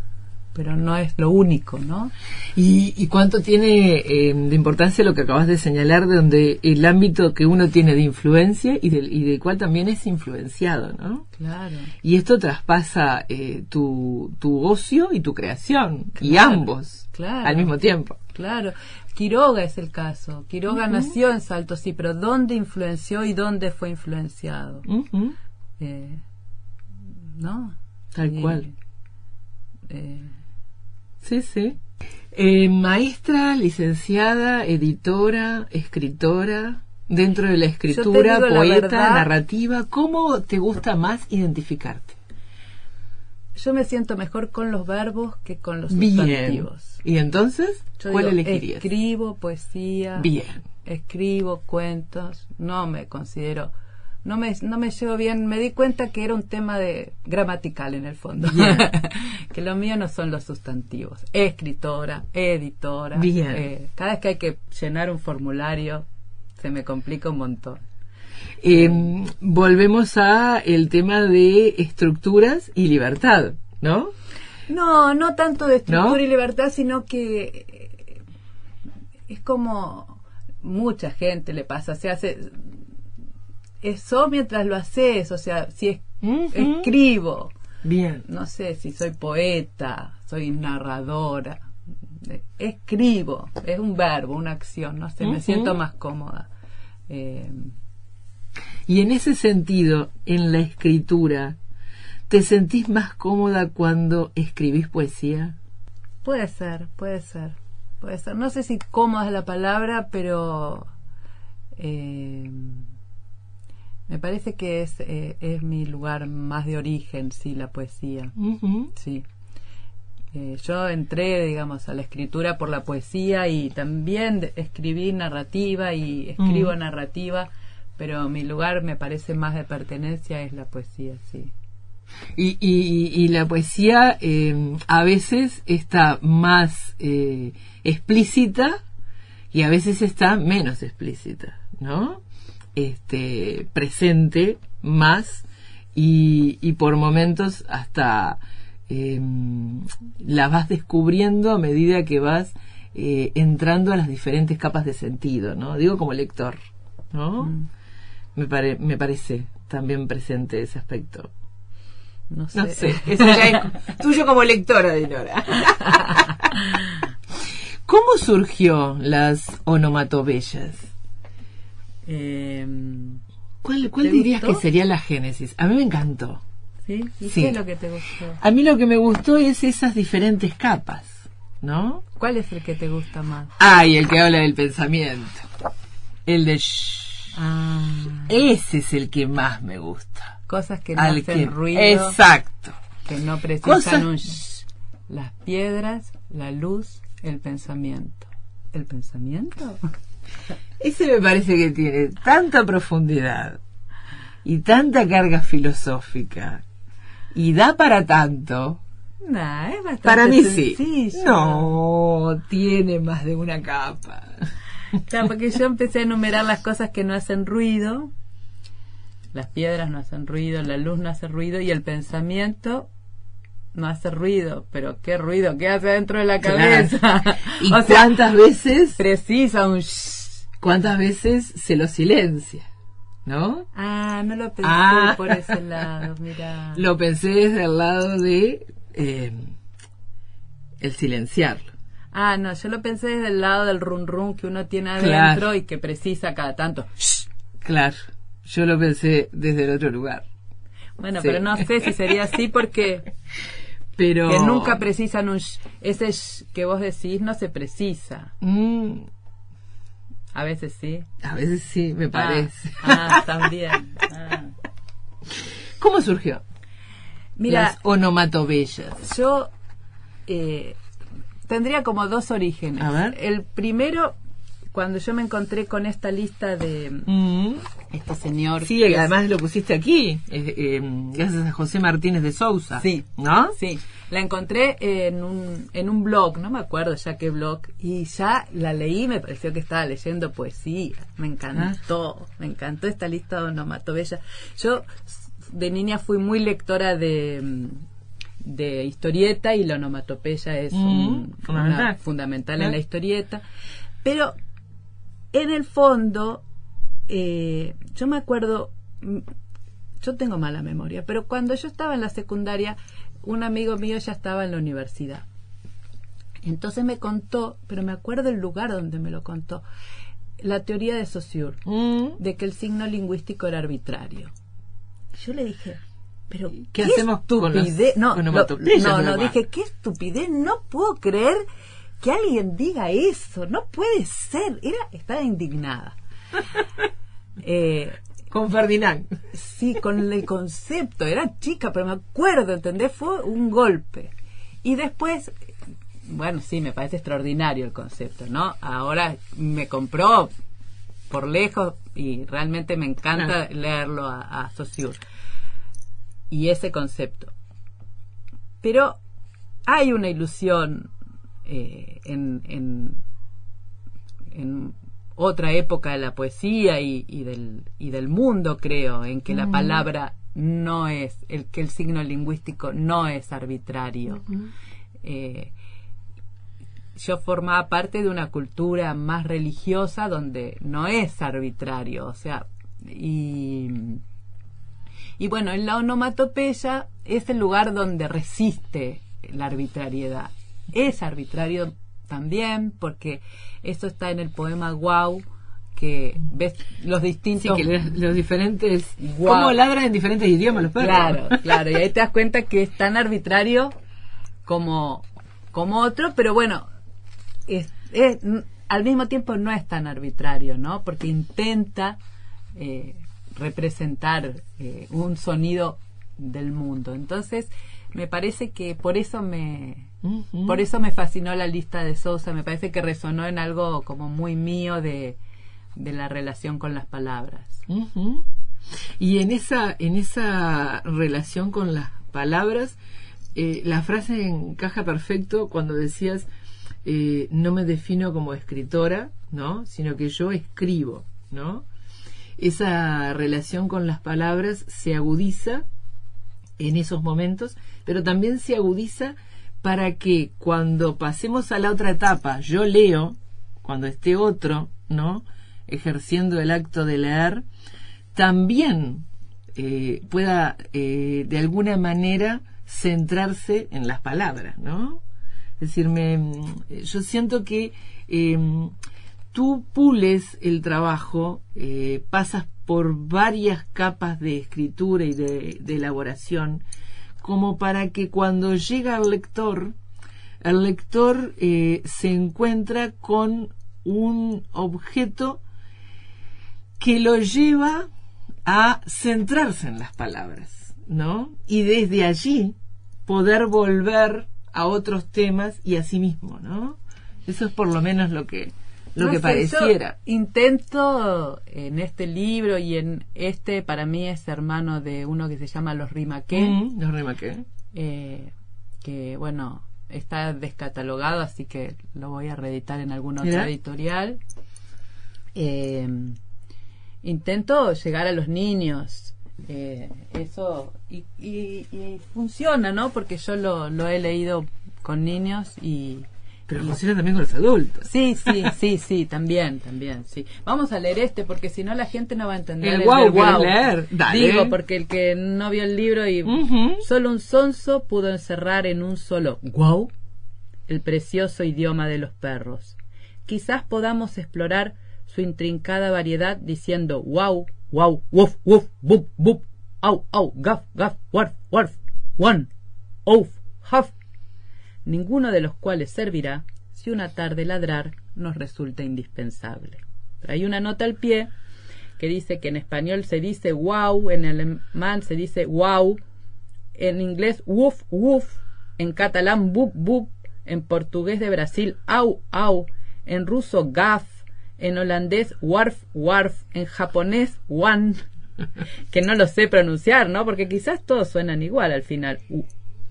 pero no es lo único no ¿Y, y cuánto tiene eh, de importancia lo que acabas de señalar, de donde el ámbito que uno tiene de influencia y del, y del cual también es influenciado, ¿no? claro Y esto traspasa eh, tu, tu ocio y tu creación, y ambos claro. al mismo tiempo. claro Quiroga es el caso Quiroga nació en Salto sí pero dónde influenció y dónde fue influenciado Eh, no Tal Y, cual. eh, Sí, sí. Eh, maestra, licenciada, editora, escritora, dentro de la escritura, la poeta, narrativa, ¿cómo te gusta más identificarte? yo me siento mejor con los verbos que con los Bien. sustantivos ¿Y entonces? Yo ¿Cuál digo, elegirías? Escribo poesía. Bien. Escribo cuentos. No me considero. No me, no me llevo bien. Me di cuenta que era un tema de gramatical en el fondo. Que lo mío no son los sustantivos. Escritora, editora. Bien. eh, cada vez que hay que llenar un formulario se me complica un montón. Eh, volvemos a el tema de estructuras y libertad, ¿no? No, no tanto de estructura ¿No? y libertad, sino que eh, es como mucha gente le pasa, se hace eso mientras lo haces, o sea, si es- escribo, Bien. no sé si soy poeta, soy narradora, escribo, es un verbo, una acción, no sé, me siento más cómoda. Eh, Y en ese sentido, en la escritura, ¿te sentís más cómoda cuando escribís poesía? Puede ser, puede ser, puede ser. No sé si cómoda es la palabra, pero eh, Me parece que es, eh, es mi lugar más de origen, sí, la poesía. Sí. Eh, yo entré, digamos, a la escritura por la poesía y también escribí narrativa y escribo narrativa, pero mi lugar me parece más de pertenencia es la poesía, sí. Y, y, la poesía eh, a veces está más eh, explícita y a veces está menos explícita, ¿no? Este, presente más y, y por momentos hasta eh, la vas descubriendo a medida que vas eh, entrando a las diferentes capas de sentido, ¿no? Digo como lector, ¿no? Mm. Me, me parece también presente ese aspecto. No sé. No sé. Eso ya es tuyo como lectora, Dinora. ¿Cómo surgió las onomatobellas? Eh, ¿Cuál, cuál dirías que sería la génesis? A mí me encantó. ¿Sí? ¿Y qué es lo que te gustó? A mí lo que me gustó es esas diferentes capas, ¿no? ¿Cuál es el que te gusta más? Ay, el que habla del pensamiento. El de Ah. Ese es el que más me gusta. Cosas que no hacen ruido. Exacto. Que no precisan un Las piedras, la luz, el pensamiento. ¿El pensamiento? Ese me parece que tiene tanta profundidad y tanta carga filosófica y da para tanto. Nah, es bastante para mí sí. No, tiene más de una capa. Claro, porque yo empecé a enumerar las cosas que no hacen ruido. Las piedras no hacen ruido, la luz no hace ruido y el pensamiento no hace ruido. Pero qué ruido, ¿qué hace dentro de la cabeza? ¿Y cuántas veces? Precisa un ¿Cuántas veces se lo silencia? ¿No? Ah, no lo pensé ah. por ese lado, mira. Lo pensé desde el lado de eh, el silenciarlo. Ah, no, yo lo pensé desde el lado del run run que uno tiene adentro y que precisa cada tanto. Claro, yo lo pensé desde el otro lugar. Bueno, pero no sé si sería así porque pero que nunca precisan un ese que vos decís no se precisa. Mm. A veces sí. A veces sí, me ah, parece. Ah, también. Ah. ¿Cómo surgió? Mira, Las onomatobellas. Yo eh, tendría como dos orígenes. El primero, cuando yo me encontré con esta lista de mm. este señor. Sí, además lo pusiste aquí, eh, eh, gracias a José Martínez de Sousa. Sí. ¿No? Sí. La encontré en un, en un blog, no me acuerdo ya qué blog, y ya la leí, me pareció que estaba leyendo poesía. Me encantó, me encantó esta lista de onomatobella. Yo de niña fui muy lectora de de historieta y la onomatopeya es mm, fundamental, en la historieta. Pero en el fondo, eh, yo me acuerdo, mm, yo tengo mala memoria, pero cuando yo estaba en la secundaria, un amigo mío ya estaba en la universidad. Entonces me contó, pero me acuerdo el lugar donde me lo contó, la teoría de Saussure, mm. de que el signo lingüístico era arbitrario. Yo le dije, pero ¿qué, hacemos tú con no, no, no, dije, qué estupidez, no puedo creer que alguien diga eso, no puede ser. Era, estaba indignada. eh, con Ferdinand. Sí, con el concepto, era chica, pero me acuerdo, ¿entendés? Fue un golpe. Y después, bueno, sí, me parece extraordinario el concepto, ¿no? Ahora me compró por lejos y realmente me encanta leerlo a, a Saussure y ese concepto. Pero hay una ilusión eh, en, en, otra época de la poesía y, del, y del mundo, creo, en que la palabra no es, el que el signo lingüístico no es arbitrario. Eh, yo formaba parte de una cultura más religiosa donde no es arbitrario, o sea, y y bueno, en la onomatopeya es el lugar donde resiste la arbitrariedad. Es arbitrario también porque eso está en el poema Guau, que ves los distintos... los, diferentes... Cómo ladran en diferentes idiomas los perros. Claro, claro, y ahí te das cuenta que es tan arbitrario como, como otro, pero bueno, es, al mismo tiempo no es tan arbitrario, ¿no? Porque intenta... Eh, representar eh, un sonido del mundo. Entonces, me parece que por eso me por eso me fascinó la lista de Sosa, me parece que resonó en algo como muy mío de, de la relación con las palabras. Y en esa en esa relación con las palabras eh, la frase encaja perfecto cuando decías eh, no me defino como escritora, ¿no? Sino que yo escribo, ¿no? Esa relación con las palabras se agudiza en esos momentos, pero también se agudiza para que cuando pasemos a la otra etapa, yo leo, cuando esté otro, ¿no? Ejerciendo el acto de leer, también eh, pueda eh, de alguna manera centrarse en las palabras, ¿no? Es decir, yo siento que em, tú pules el trabajo, eh, pasas por varias capas de escritura y de, elaboración, como para que cuando llega al lector, el lector eh, se encuentra con un objeto que lo lleva a centrarse en las palabras, ¿no? Y desde allí poder volver a otros temas y a sí mismo, ¿no? Eso es por lo menos lo que lo que pareciera. intento en este libro y en este, para mí es hermano de uno que se llama Los Rimaqué. Mm, los Rimaqué. Eh, que, bueno, está descatalogado, así que lo voy a reeditar en alguna otra editorial. Eh, intento llegar a los niños. Eh, eso y, y, funciona, ¿no? Porque yo lo, lo he leído con niños y pero funciona también con los adultos. Sí, sí, sí, sí, también, también, sí. Vamos a leer este porque si no la gente no va a entender el, wow, wow. leer. Digo, porque el que no vio el libro y solo un sonso pudo encerrar en un solo wow el precioso idioma de los perros. Quizás podamos explorar su intrincada variedad diciendo wow, wow, woof, woof, bup, bup, au, au, gaf, gaf, warf, warf, one, ouf, huff, ninguno de los cuales servirá si una tarde ladrar nos resulta indispensable. Hay una nota al pie que dice que en español se dice wow, en alemán se dice wow, en inglés woof woof, en catalán bup bup, en portugués de Brasil au au, en ruso gaf, en holandés warf warf, en japonés wan, que no lo sé pronunciar, ¿no? Porque quizás todos suenan igual al final.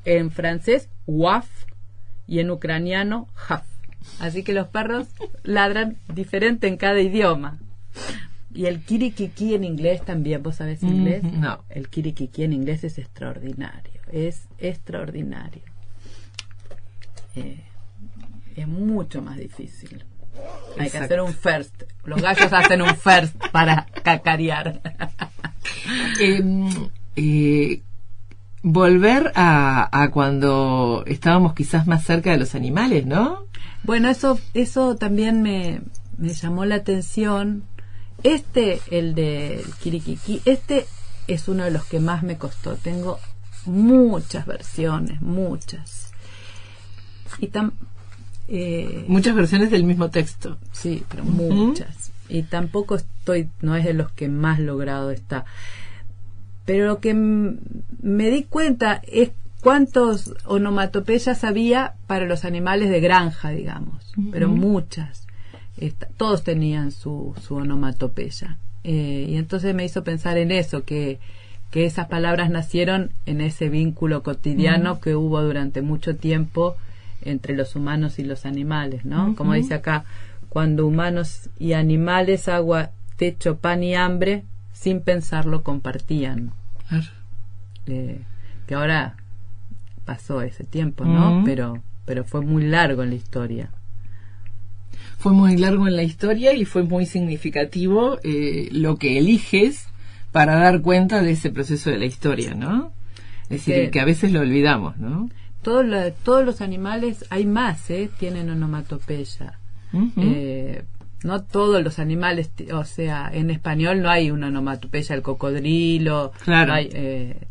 En francés waf, y en ucraniano haf. Así que los perros ladran diferente en cada idioma. Y el kirikiki en inglés también, ¿vos sabés inglés? no. El kirikiki en inglés es extraordinario, es extraordinario. Eh, es mucho más difícil. Hay que hacer un first. Los gallos hacen un first para cacarear. Em, eh, volver a, cuando estábamos quizás más cerca de los animales, ¿no? Bueno, eso, eso también me, me llamó la atención. Este, el de Kirikiki, este es uno de los que más me costó. Tengo muchas versiones, muchas. Y tan, eh, muchas versiones del mismo texto. Sí, pero muchas. Y tampoco estoy, no es de los que más logrado está. Pero lo que me di cuenta es cuántos onomatopeyas había para los animales de granja, digamos, pero muchas. todos tenían su, su onomatopeya. Eh, y entonces me hizo pensar en eso, que, que esas palabras nacieron en ese vínculo cotidiano que hubo durante mucho tiempo entre los humanos y los animales, ¿no? Como dice acá, cuando humanos y animales, agua, techo, pan y hambre, sin pensarlo compartían. Eh, que ahora pasó ese tiempo, ¿no? Pero, pero fue muy largo en la historia. Fue muy largo en la historia y fue muy significativo eh, lo que eliges para dar cuenta de ese proceso de la historia, ¿no? Es decir, que a veces lo olvidamos, ¿no? Todos, todos los animales, hay más, ¿eh? Tienen onomatopeya. eh, no todos los animales, o sea, en español no hay una onomatopeya, el cocodrilo, claro. hay, eh,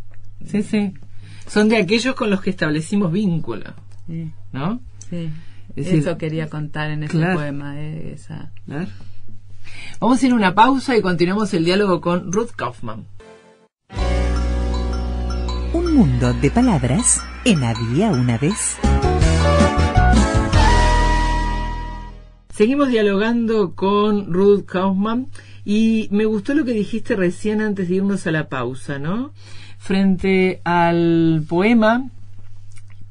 sí, sí. Son de aquellos con los que establecimos vínculo, ¿no? Sí. Eso quería contar en ese poema. Eh, esa. Vamos a ir a una pausa y continuamos el diálogo con Ruth Kaufman. Un mundo de palabras en Había una vez. Seguimos dialogando con Ruth Kaufman y me gustó lo que dijiste recién antes de irnos a la pausa, ¿no? Frente al poema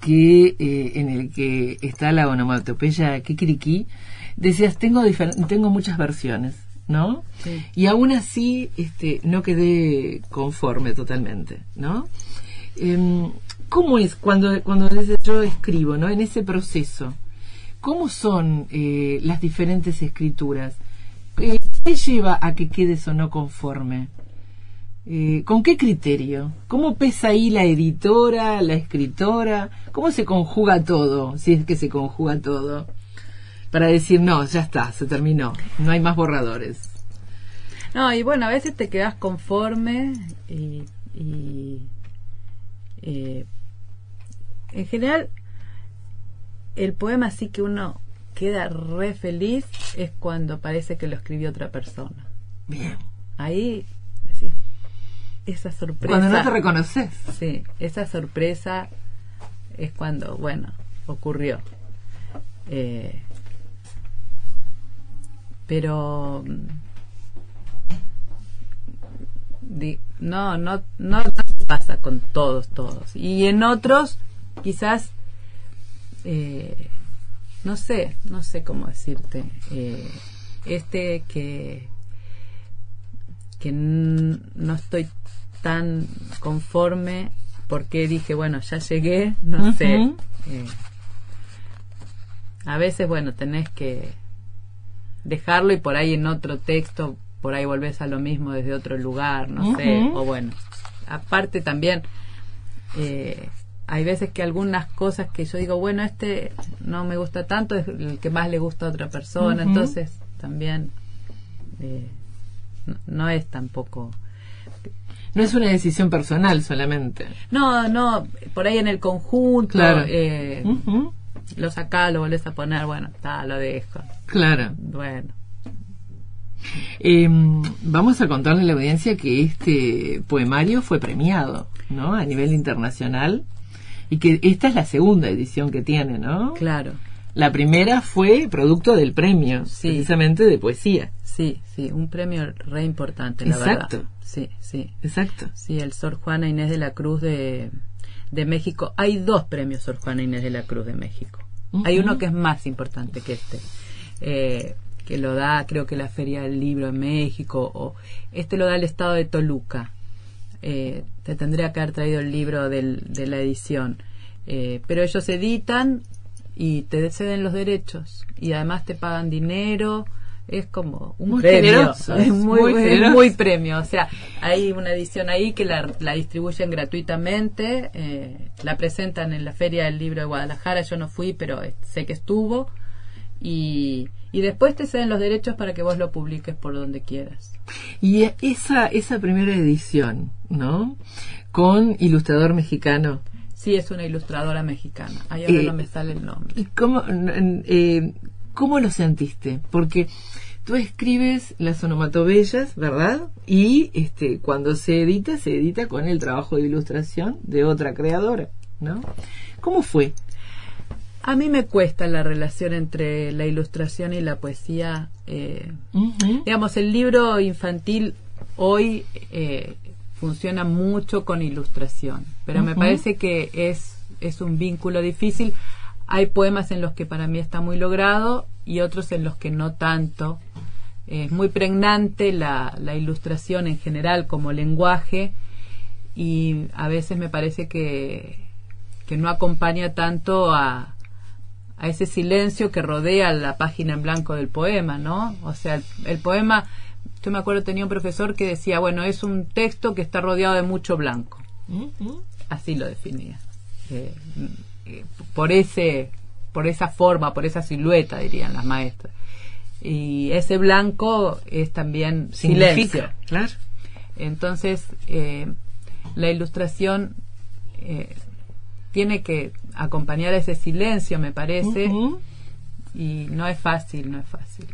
que eh, en el que está la onomatopeya Kikiriki, decías tengo tengo muchas versiones, ¿no? Y aún así este no quedé conforme totalmente, ¿no? Em, ¿Cómo es cuando cuando yo escribo, ¿no? En ese proceso, ¿cómo son eh, las diferentes escrituras? Eh, ¿Qué lleva a que quedes o no conforme? Eh, ¿Con qué criterio? ¿Cómo pesa ahí la editora, la escritora? ¿Cómo se conjuga todo, si es que se conjuga todo? Para decir, no, ya está, se terminó, no hay más borradores. No, y bueno, a veces te quedas conforme y, en general el poema sí que uno queda re feliz es cuando parece que lo escribió otra persona. Bien. Ahí esa sorpresa. Cuando no te reconoces. Sí, esa sorpresa es cuando, bueno, ocurrió. Eh, pero no, no, no pasa con todos, todos. Y en otros, quizás, eh, no sé, no sé cómo decirte. Eh, este que que no estoy tan conforme porque dije, bueno, ya llegué, no sé. Eh, a veces, bueno, tenés que dejarlo y por ahí en otro texto, por ahí volvés a lo mismo desde otro lugar, no sé. O bueno, aparte también, eh, hay veces que algunas cosas que yo digo, bueno, este no me gusta tanto, es el que más le gusta a otra persona, entonces también eh, no es tampoco no es una decisión personal solamente. No, no, por ahí en el conjunto, claro. eh, lo sacás, lo volvés a poner, bueno, está, lo dejo. Claro. Bueno. Eh, vamos a contarle a la audiencia que este poemario fue premiado, ¿no? A nivel internacional y que esta es la segunda edición que tiene, ¿no? Claro. La primera fue producto del premio, precisamente de poesía. Sí, sí, un premio re importante, la Exacto. Sí, sí. Exacto. Sí, el Sor Juana Inés de la Cruz de, de México. Hay dos premios Sor Juana Inés de la Cruz de México. Hay uno que es más importante que este, eh, que lo da, creo que la Feria del Libro en México, o este lo da el Estado de Toluca. Eh, te tendría que haber traído el libro del, de la edición. Eh, pero ellos editan y te ceden los derechos y además te pagan dinero. Es como un premio. es muy, premio. O sea hay una edición ahí que la, distribuyen gratuitamente eh, la presentan en la feria del libro de Guadalajara. Yo no fui pero sé que estuvo. Y, y después te ceden los derechos para que vos lo publiques por donde quieras y esa esa primera edición no con ilustrador mexicano Sí, es una ilustradora mexicana. Ahí ahora no me sale el nombre. ¿Y cómo, eh, cómo lo sentiste? Porque tú escribes las onomatobellas, ¿verdad? Y este, cuando se edita, se edita con el trabajo de ilustración de otra creadora, ¿no? ¿Cómo fue? A mí me cuesta la relación entre la ilustración y la poesía. Eh, digamos, el libro infantil hoy eh, funciona mucho con ilustración, pero me parece que es, es un vínculo difícil. Hay poemas en los que para mí está muy logrado y otros en los que no tanto. Es muy pregnante la, la ilustración en general como lenguaje y a veces me parece que, que no acompaña tanto a, a ese silencio que rodea la página en blanco del poema, ¿no? O sea, el poema yo me acuerdo tenía un profesor que decía, bueno, es un texto que está rodeado de mucho blanco. Así lo definía. Eh, eh, por ese por esa forma, por esa silueta, dirían las maestras. Y ese blanco es también silencio. Claro. Entonces, eh, la ilustración tiene que acompañar ese silencio, me parece, y no es fácil, no es fácil.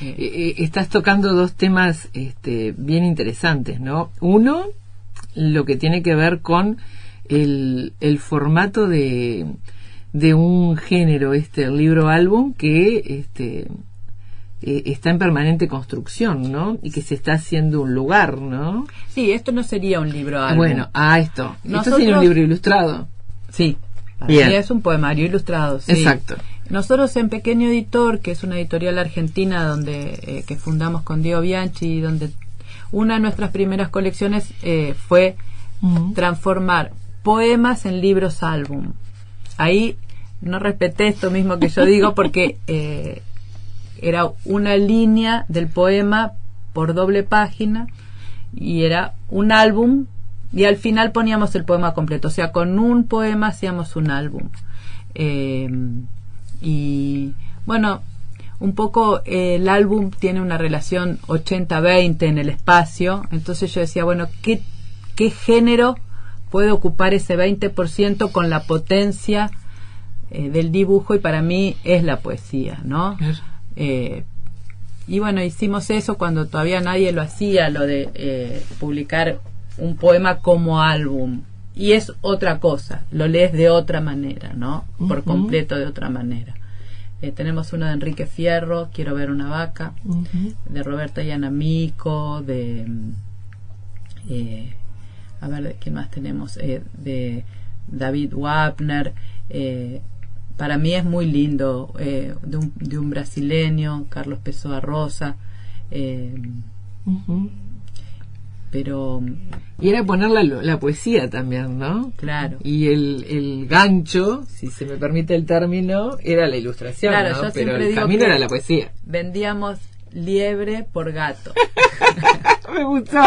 Eh, eh, estás tocando dos temas este, bien interesantes, ¿no? Uno, lo que tiene que ver con el, el formato de, de un género, este, el libro álbum, que este, eh, está en permanente construcción, ¿no? Y que se está haciendo un lugar, ¿no? Sí, esto no sería un libro álbum. Bueno, ah, esto. Esto Nosotros- tiene un libro ilustrado. Sí, Bien. es un poemario ilustrado. sí. Exacto. Nosotros en Pequeño Editor, que es una editorial argentina donde eh, que fundamos con Diego Bianchi, donde una de nuestras primeras colecciones eh, fue transformar poemas en libros álbum. Ahí no respeté esto mismo que yo digo porque eh, era una línea del poema por doble página y era un álbum y al final poníamos el poema completo. O sea, con un poema hacíamos un álbum. Eh, y bueno, un poco eh, el álbum tiene una relación 80-20 en el espacio. Entonces yo decía, bueno, ¿qué, qué género puede ocupar ese 20% con la potencia eh, del dibujo? Y para mí es la poesía, ¿no? Eh, y bueno, hicimos eso cuando todavía nadie lo hacía, lo de eh, publicar un poema como álbum. Y es otra cosa, lo lees de otra manera, ¿no? Por completo de otra manera. Eh, tenemos uno de Enrique Fierro, Quiero ver una vaca, de Roberta Yanamico, de... eh, a ver, ¿de ¿qué más tenemos? Eh, de David Wapner. eh, para mí es muy lindo, eh, de, un, de un brasileño, Carlos Pessoa Rosa. Pero, Y era poner la, la poesía también, ¿no? claro. Y el, el gancho, si se me permite el término, era la ilustración, Claro, ¿no? yo Pero siempre el digo camino era la poesía. Vendíamos liebre por gato. me gustó.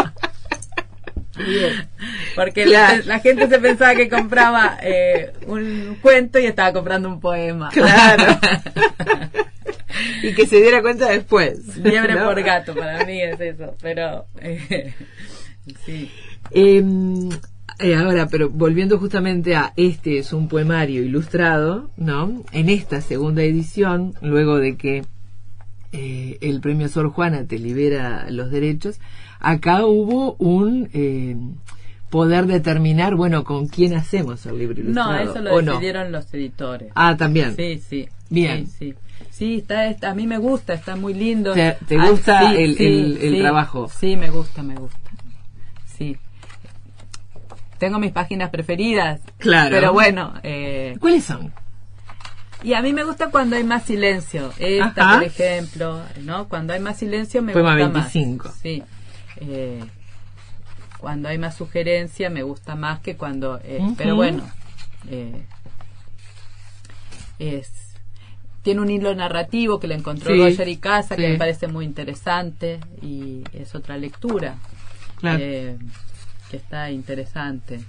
Porque Claro. la, la gente se pensaba que compraba eh, un cuento y estaba comprando un poema. Claro. y que se diera cuenta después. Liebre ¿no? por gato, para mí es eso. Pero, eh, sí. Eh, eh, ahora, pero volviendo justamente a este es un poemario ilustrado, ¿no? En esta segunda edición, luego de que eh, el premio Sor Juana te libera los derechos, acá hubo un eh, poder determinar, bueno, con quién hacemos el libro ilustrado. No, eso lo decidieron los editores. Ah, también. Sí, sí. Bien. Sí, sí. Sí, está, está- a mí me gusta, está muy lindo. ¿Te- te Ah, gusta sí, el- trabajo? Sí, me gusta, me gusta. Tengo mis páginas preferidas. Claro. Pero bueno, eh, ¿Cuáles son? y a mí me gusta cuando hay más silencio. Esta, Ajá. por ejemplo, ¿no? Cuando hay más silencio me Poema gusta 25. más. Sí. Eh, cuando hay más sugerencia me gusta más que cuando... eh. Pero bueno, eh, es tiene un hilo narrativo que le encontró Sí, Roger y Casa que me parece muy interesante y es otra lectura Claro. Eh, que está interesante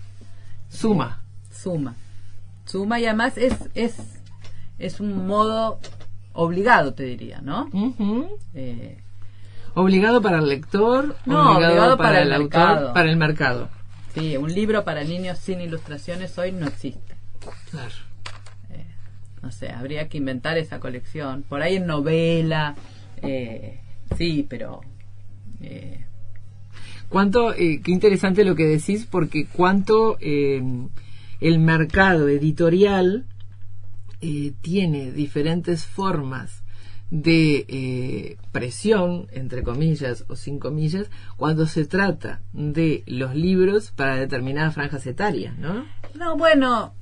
Suma. suma suma y además es es es un modo obligado te diría no. Eh, Obligado para el lector, No, obligado para el autor, mercado. para el mercado. sí un libro para niños sin ilustraciones hoy no existe Claro. no sé, habría que inventar esa colección. Por ahí en novela, eh, sí, pero... eh, Cuánto, eh, qué interesante lo que decís, porque cuánto eh, el mercado editorial eh, tiene diferentes formas de eh, presión, entre comillas o sin comillas, cuando se trata de los libros para determinadas franjas etarias, ¿no? no, bueno,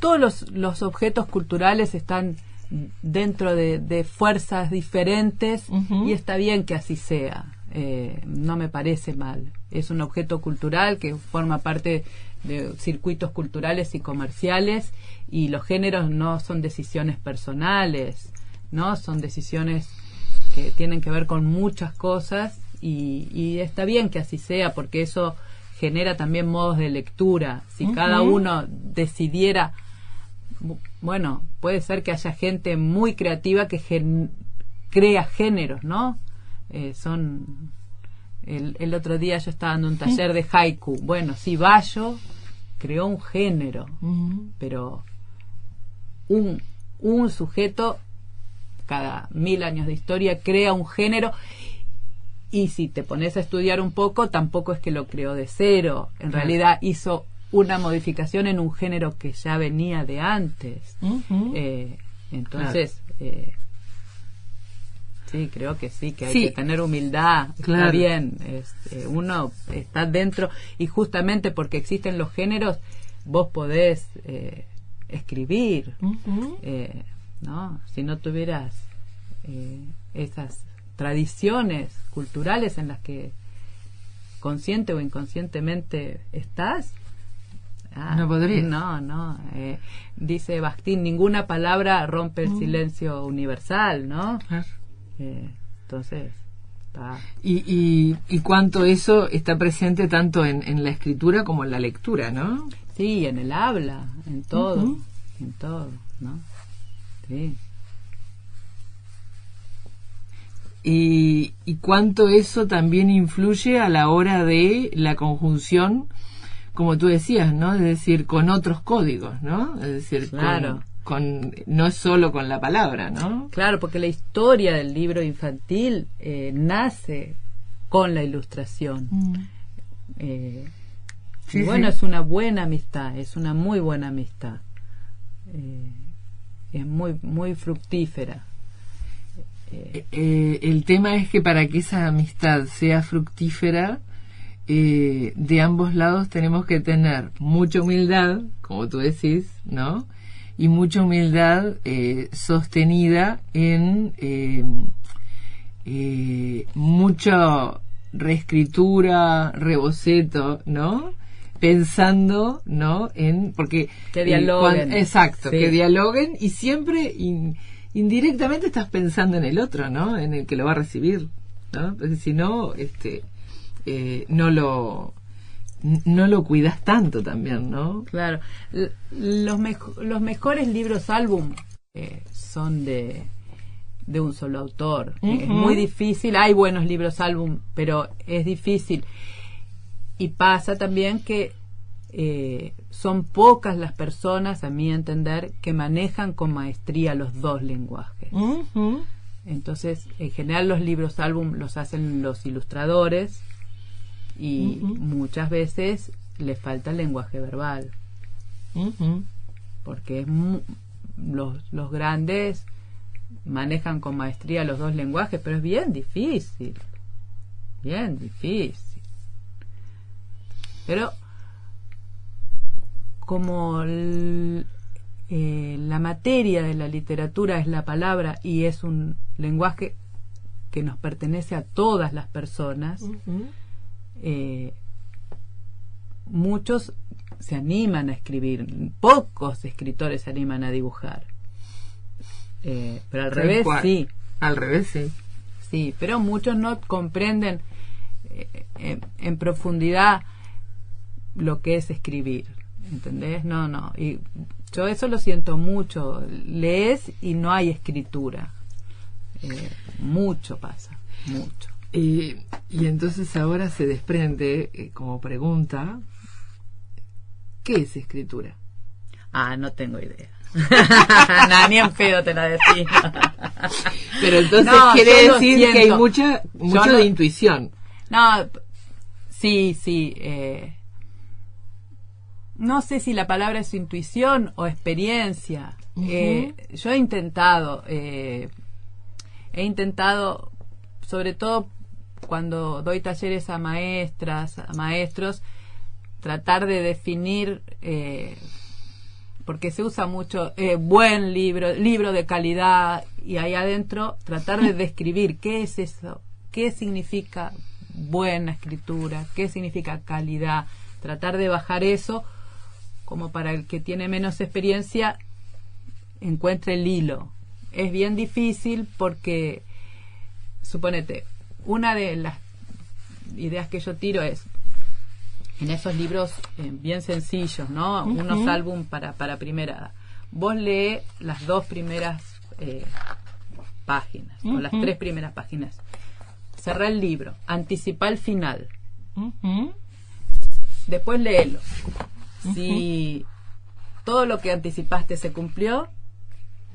todos los, los objetos culturales están dentro de, de fuerzas diferentes y está bien que así sea. Eh, no me parece mal. Es un objeto cultural que forma parte de circuitos culturales y comerciales y los géneros no son decisiones personales, no son decisiones que tienen que ver con muchas cosas y, y está bien que así sea porque eso genera también modos de lectura. Si cada uno decidiera bu- bueno, puede ser que haya gente muy creativa que gen- crea géneros, ¿no? Eh, son. El, el otro día yo estaba dando un taller de haiku. Bueno, sí, Bayo creó un género, pero un, un sujeto cada mil años de historia, crea un género y si te pones a estudiar un poco, tampoco es que lo creó de cero. En realidad hizo una modificación en un género que ya venía de antes. Eh, entonces, eh, sí, creo que sí, que hay que tener humildad. Está bien, eh, uno está dentro y justamente porque existen los géneros, vos podés escribir. ¿no? Si no tuvieras esas tradiciones culturales en las que consciente o inconscientemente estás. Ah, no podría. No, no. Eh, dice Bastín, ninguna palabra rompe el silencio universal, ¿no? Eh, entonces, y, y, y, cuánto eso está presente tanto en, en, la escritura como en la lectura, ¿no? Sí, en el habla, en todo, en todo, ¿no? Sí. y, y cuánto eso también influye a la hora de la conjunción, como tú decías, ¿no? Es decir, con otros códigos, ¿no? Es decir, claro. con, no es solo con la palabra, ¿no? Claro, porque la historia del libro infantil eh, nace con la ilustración. Mm. Eh, bueno, es una buena amistad, es una muy buena amistad. Eh, es muy, muy fructífera. Eh, eh, el tema es que para que esa amistad sea fructífera, eh, de ambos lados tenemos que tener mucha humildad, como tú decís, ¿no? Y mucha humildad sostenida en mucha reescritura, reboceto, ¿no? Pensando, ¿no? En, porque... Que dialoguen. exacto, que dialoguen y siempre indirectamente estás pensando en el otro, ¿no? En el que lo va a recibir, ¿no? Porque si no, este, eh, no lo no lo cuidas tanto también, ¿no? Claro. Los, los mejores libros álbum eh, son de, de un solo autor. Es muy difícil. Hay buenos libros álbum, pero es difícil. Y pasa también que eh, son pocas las personas, a mi entender, que manejan con maestría los dos lenguajes. Entonces, en general los libros álbum los hacen los ilustradores y muchas veces les falta el lenguaje verbal. Porque los, los grandes manejan con maestría los dos lenguajes, pero es bien difícil. Bien difícil. Pero como eh, la materia de la literatura es la palabra y es un lenguaje que nos pertenece a todas las personas, eh, muchos se animan a escribir, pocos escritores se animan a dibujar. Eh, pero al revés sí. Al revés sí. Sí, pero muchos no comprenden en profundidad lo que es escribir. ¿entendés? No, no. Y yo eso lo siento mucho. Lees y no hay escritura. Eh, mucho pasa, mucho. Y, y entonces ahora se desprende eh, como pregunta, ¿qué es escritura? Ah, no tengo idea. ni en pedo te la decís. Pero entonces quiere decir que hay mucha, mucho de intuición. No, sí, sí. Eh, no sé si la palabra es intuición o experiencia. Eh, yo he intentado, eh, he intentado, sobre todo cuando doy talleres a maestras, a maestros, tratar de definir, eh, porque se usa mucho buen libro, libro de calidad, y ahí adentro tratar de describir qué es eso, qué significa buena escritura, qué significa calidad, tratar de bajar eso como para el que tiene menos experiencia encuentre el hilo. Es bien difícil porque, suponete, una de las ideas que yo tiro es, en esos libros eh, bien sencillos, ¿no? Unos álbum para, para primera. Vos lee las dos primeras eh, páginas, o las tres primeras páginas. Cerra el libro, anticipa el final. Después léelo si todo lo que anticipaste se cumplió,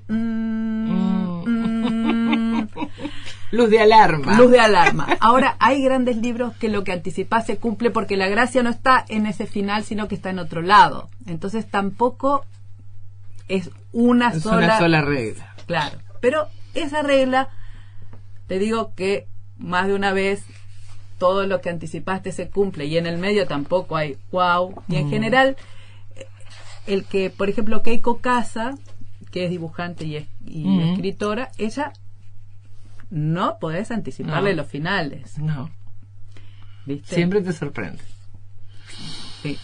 mm, mm. Luz de alarma. Luz de alarma. Ahora, hay grandes libros que lo que anticipas se cumple porque la gracia no está en ese final, sino que está en otro lado. Entonces tampoco es una es sola. una sola regla. Claro. Pero esa regla, te digo que más de una vez todo lo que anticipaste se cumple y en el medio tampoco hay wow. Y en Mm. general, el que, por ejemplo, Keiko Casa, que es dibujante y, es- y Mm. escritora, ella no podés anticiparle No. los finales. No, ¿viste? siempre te sorprende. Sí.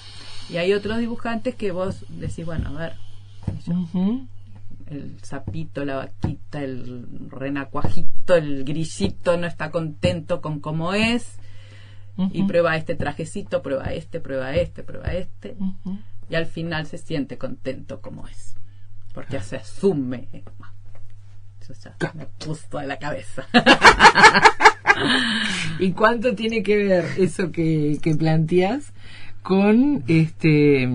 Y hay otros dibujantes que vos decís, bueno, a ver, el sapito, la vaquita, el renacuajito, el grillito no está contento con cómo es y prueba este trajecito, prueba este, prueba este, prueba este y al final se siente contento como es porque se asume. Eso ya me puso la cabeza. ¿Y cuánto tiene que ver eso que, que planteas con este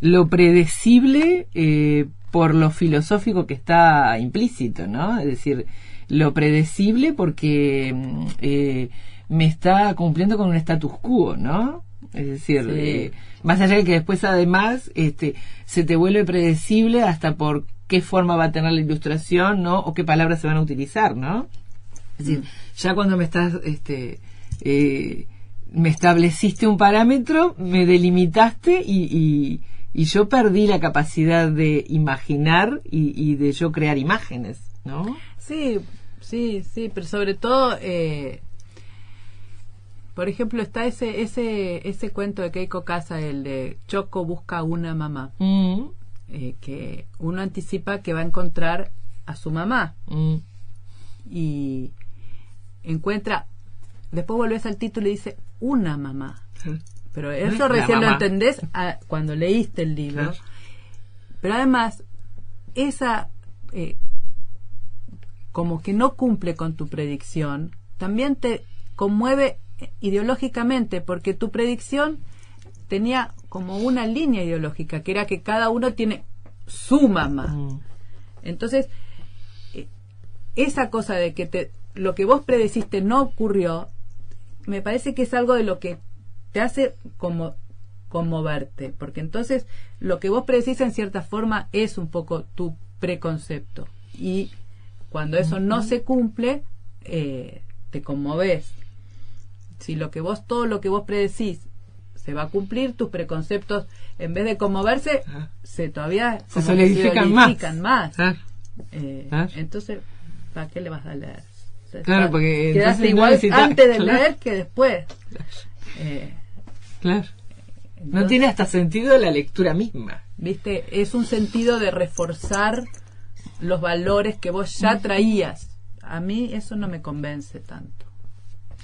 lo predecible eh, por lo filosófico que está implícito, ¿no? Es decir, lo predecible porque mm, eh, me está cumpliendo con un status quo, ¿no? Es decir, Sí. eh, más allá de que después además este, se te vuelve predecible hasta por qué forma va a tener la ilustración, ¿no? O qué palabras se van a utilizar, ¿no? Es decir, ya cuando me estás, este, eh, me estableciste un parámetro, me delimitaste y, y, y yo perdí la capacidad de imaginar y, y de yo crear imágenes, ¿no? Sí, sí, sí, pero sobre todo, eh, por ejemplo, está ese, ese, ese cuento de Keiko Casa, el de Choco busca una mamá, Mm, eh, que uno anticipa que va a encontrar a su mamá mm, y encuentra, después volvés al título y dice una mamá. Pero eso La recién lo entendés a- cuando leíste el libro. Claro. Pero además, esa eh, como que no cumple con tu predicción, también te conmueve ideológicamente, porque tu predicción tenía como una línea ideológica, que era que cada uno tiene su mamá. mm. Entonces, eh, esa cosa de que te, lo que vos predeciste no ocurrió, me parece que es algo de lo que te hace como conmoverte, porque entonces lo que vos predecís en cierta forma es un poco tu preconcepto y cuando eso no se cumple eh, te conmoves. Si lo que vos todo lo que vos predecís se va a cumplir, tus preconceptos en vez de conmoverse Ajá. se todavía Se solidifican más. Claro, Eh, Claro. Entonces, ¿para qué le vas a leer? Claro, porque quedaste no igual antes de claro. leer que después. Eh, claro. No entonces, tiene hasta sentido la lectura misma. Viste, es un sentido de reforzar los valores que vos ya traías. A mí eso no me convence tanto.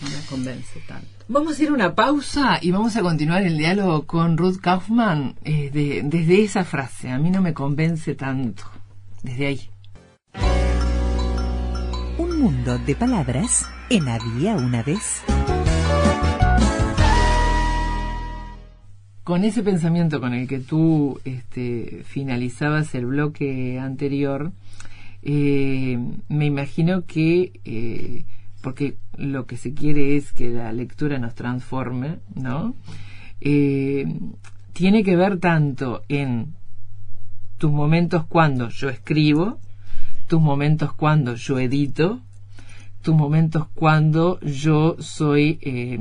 No me convence tanto. Vamos a ir a una pausa y vamos a continuar el diálogo con Ruth Kaufman eh, de- desde esa frase. A mí no me convence tanto. Desde ahí. Un mundo de palabras en Había una vez. Con ese pensamiento con el que tú este, finalizabas el bloque anterior, eh, me imagino que, eh, porque lo que se quiere es que la lectura nos transforme, ¿no? Eh, tiene que ver tanto en tus momentos cuando yo escribo, tus momentos cuando yo edito, tus momentos cuando yo soy eh,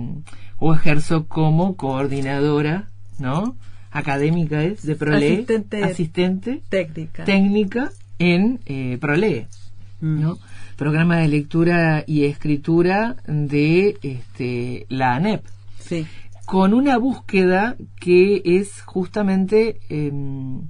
o ejerzo como coordinadora, ¿no? Académica es, de Prole, Asistente. asistente Técnica. técnica en eh, Prole, Mm. Programa de lectura y escritura de este, la ANEP Sí. con una búsqueda que es justamente em,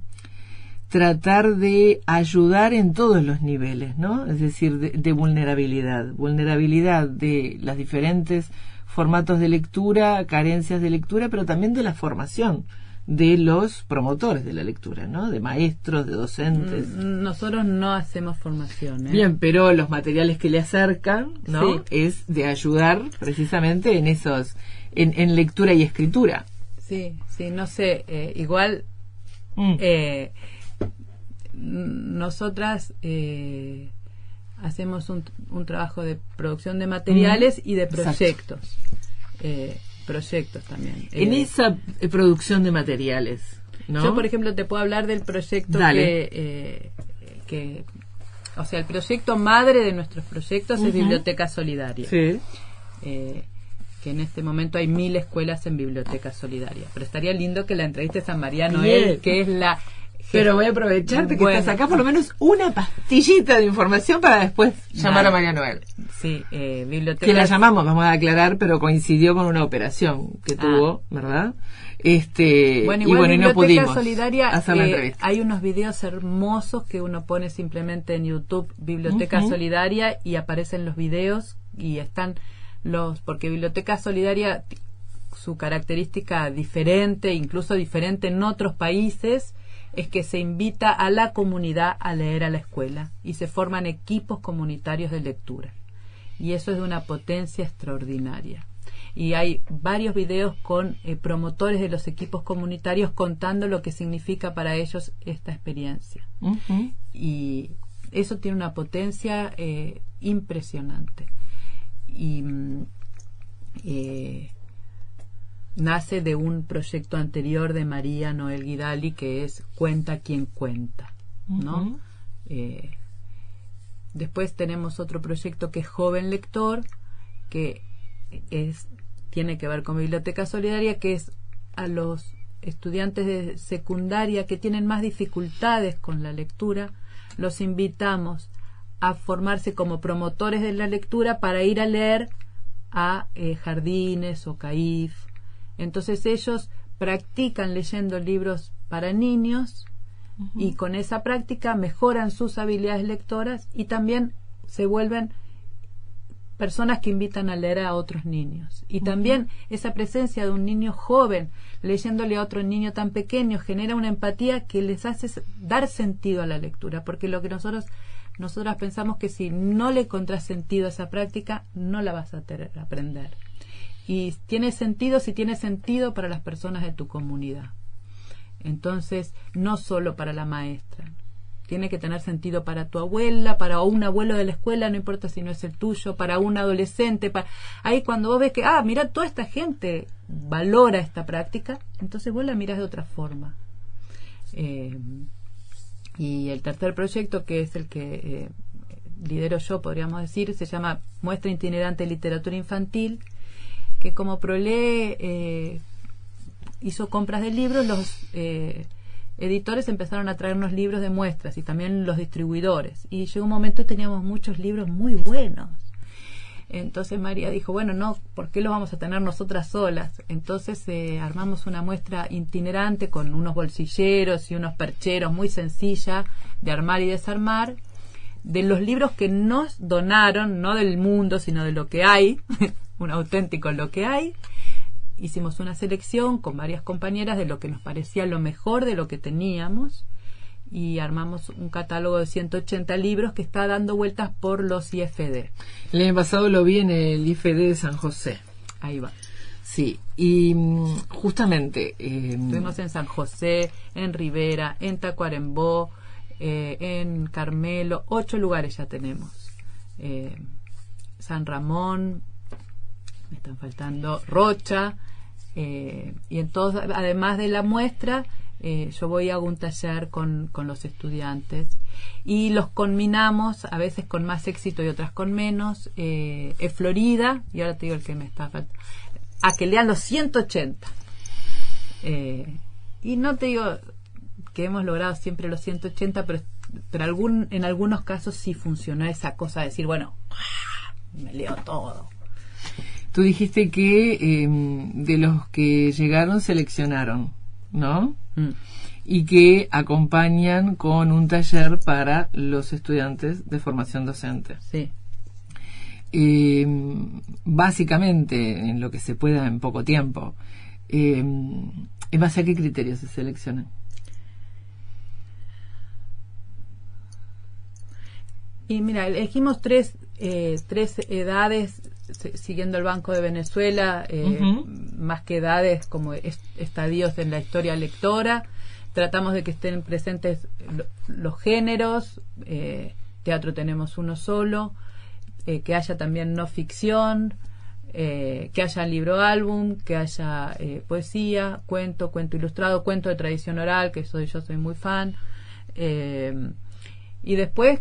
tratar de ayudar en todos los niveles, ¿no? Es decir, de, de vulnerabilidad, vulnerabilidad de los diferentes formatos de lectura, carencias de lectura, pero también de la formación de los promotores de la lectura, ¿no? De maestros, de docentes. Mm, Nosotros no hacemos formación. ¿eh? Bien, pero los materiales que le acercan, ¿no? Sí. Es de ayudar precisamente en esos, en, en lectura y escritura. Sí, sí, no sé. eh, igual Mm. eh, nosotras eh, hacemos un, un trabajo de producción de materiales y de proyectos. Eh, proyectos también. En Eh, esa eh, producción de materiales, ¿no? Yo, por ejemplo, te puedo hablar del proyecto Dale. que, eh, que, o sea, el proyecto madre de nuestros proyectos es Biblioteca Solidaria. Sí. Eh, que en este momento hay mil escuelas en Biblioteca Solidaria. Pero estaría lindo que la entrevistes a María Noel, Bien. que es la... Pero voy a aprovecharte que Bueno. estás acá por lo menos una pastillita de información para después llamar a María Noel. Sí, eh, Biblioteca... Que la llamamos, vamos a aclarar, pero coincidió con una operación que Ah. tuvo, ¿verdad? Este, Bueno, y igual bueno, y no Biblioteca pudimos Solidaria, hacer la eh, entrevista. hay unos videos hermosos que uno pone simplemente en YouTube Biblioteca. Solidaria y aparecen los videos y están los porque Biblioteca Solidaria su característica diferente, incluso diferente en otros países, es que se invita a la comunidad a leer a la escuela y se forman equipos comunitarios de lectura. Y eso es de una potencia extraordinaria. Y hay varios videos con eh, promotores de los equipos comunitarios contando lo que significa para ellos esta experiencia. Y eso tiene una potencia eh, impresionante. Y mm, eh, nace de un proyecto anterior de María Noel Guidali que es Cuenta quien cuenta. ¿no? Eh, después tenemos otro proyecto que es Joven Lector, que es, tiene que ver con Biblioteca Solidaria, que es a los estudiantes de secundaria que tienen más dificultades con la lectura, los invitamos a formarse como promotores de la lectura para ir a leer a eh, jardines o CAIF. Entonces ellos practican leyendo libros para niños y con esa práctica mejoran sus habilidades lectoras y también se vuelven personas que invitan a leer a otros niños. Y también esa presencia de un niño joven leyéndole a otro niño tan pequeño genera una empatía que les hace dar sentido a la lectura, porque lo que nosotros nosotras pensamos que si no le encontrás sentido a esa práctica, no la vas a tener, aprender. Y tiene sentido si tiene sentido para las personas de tu comunidad. Entonces, no solo para la maestra. Tiene que tener sentido para tu abuela, para un abuelo de la escuela, no importa si no es el tuyo, para un adolescente. Para... Ahí cuando vos ves que, ah, mira, toda esta gente valora esta práctica, entonces vos la mirás de otra forma. Eh, y el tercer proyecto, que es el que eh, lidero yo, podríamos decir, se llama Muestra Itinerante de Literatura Infantil, que como Prolé eh, hizo compras de libros, los eh, editores empezaron a traernos libros de muestras y también los distribuidores. Y llegó un momento teníamos muchos libros muy buenos. Entonces María dijo, bueno, no, ¿por qué los vamos a tener nosotras solas? Entonces eh, armamos una muestra itinerante con unos bolsilleros y unos percheros muy sencilla de armar y desarmar de los libros que nos donaron, no del mundo, sino de lo que hay, un auténtico lo que hay. Hicimos una selección con varias compañeras de lo que nos parecía lo mejor de lo que teníamos y armamos un catálogo de 180 libros que está dando vueltas por los IFD. El año pasado lo vi en el IFD de San José. Ahí va. Sí, y mm, justamente... eh, Estuvimos en San José, en Rivera, en Tacuarembó, eh, en Carmelo, ocho lugares ya tenemos. Eh, San Ramón, están faltando Rocha, eh, y entonces, además de la muestra, eh, yo voy a un taller con, con los estudiantes y los combinamos, a veces con más éxito y otras con menos. Eh, es Florida, y ahora te digo el que me está faltando, a que lean los 180. Eh, y no te digo que hemos logrado siempre los 180, pero, pero algún, en algunos casos sí funcionó esa cosa de decir, bueno, me leo todo. Tú dijiste que eh, de los que llegaron seleccionaron, ¿no? Mm. Y que acompañan con un taller para los estudiantes de formación docente. Sí. Eh, básicamente, en lo que se pueda en poco tiempo, eh, ¿en base a qué criterios se seleccionan? Y mira, elegimos tres, eh, tres edades siguiendo el Banco de Venezuela, eh, más que edades como est- estadios en la historia lectora. Tratamos de que estén presentes lo- los géneros, eh, teatro tenemos uno solo, eh, que haya también no ficción, que haya libro álbum, que haya poesía, cuento, cuento ilustrado, cuento de tradición oral, que soy yo soy muy fan. y después,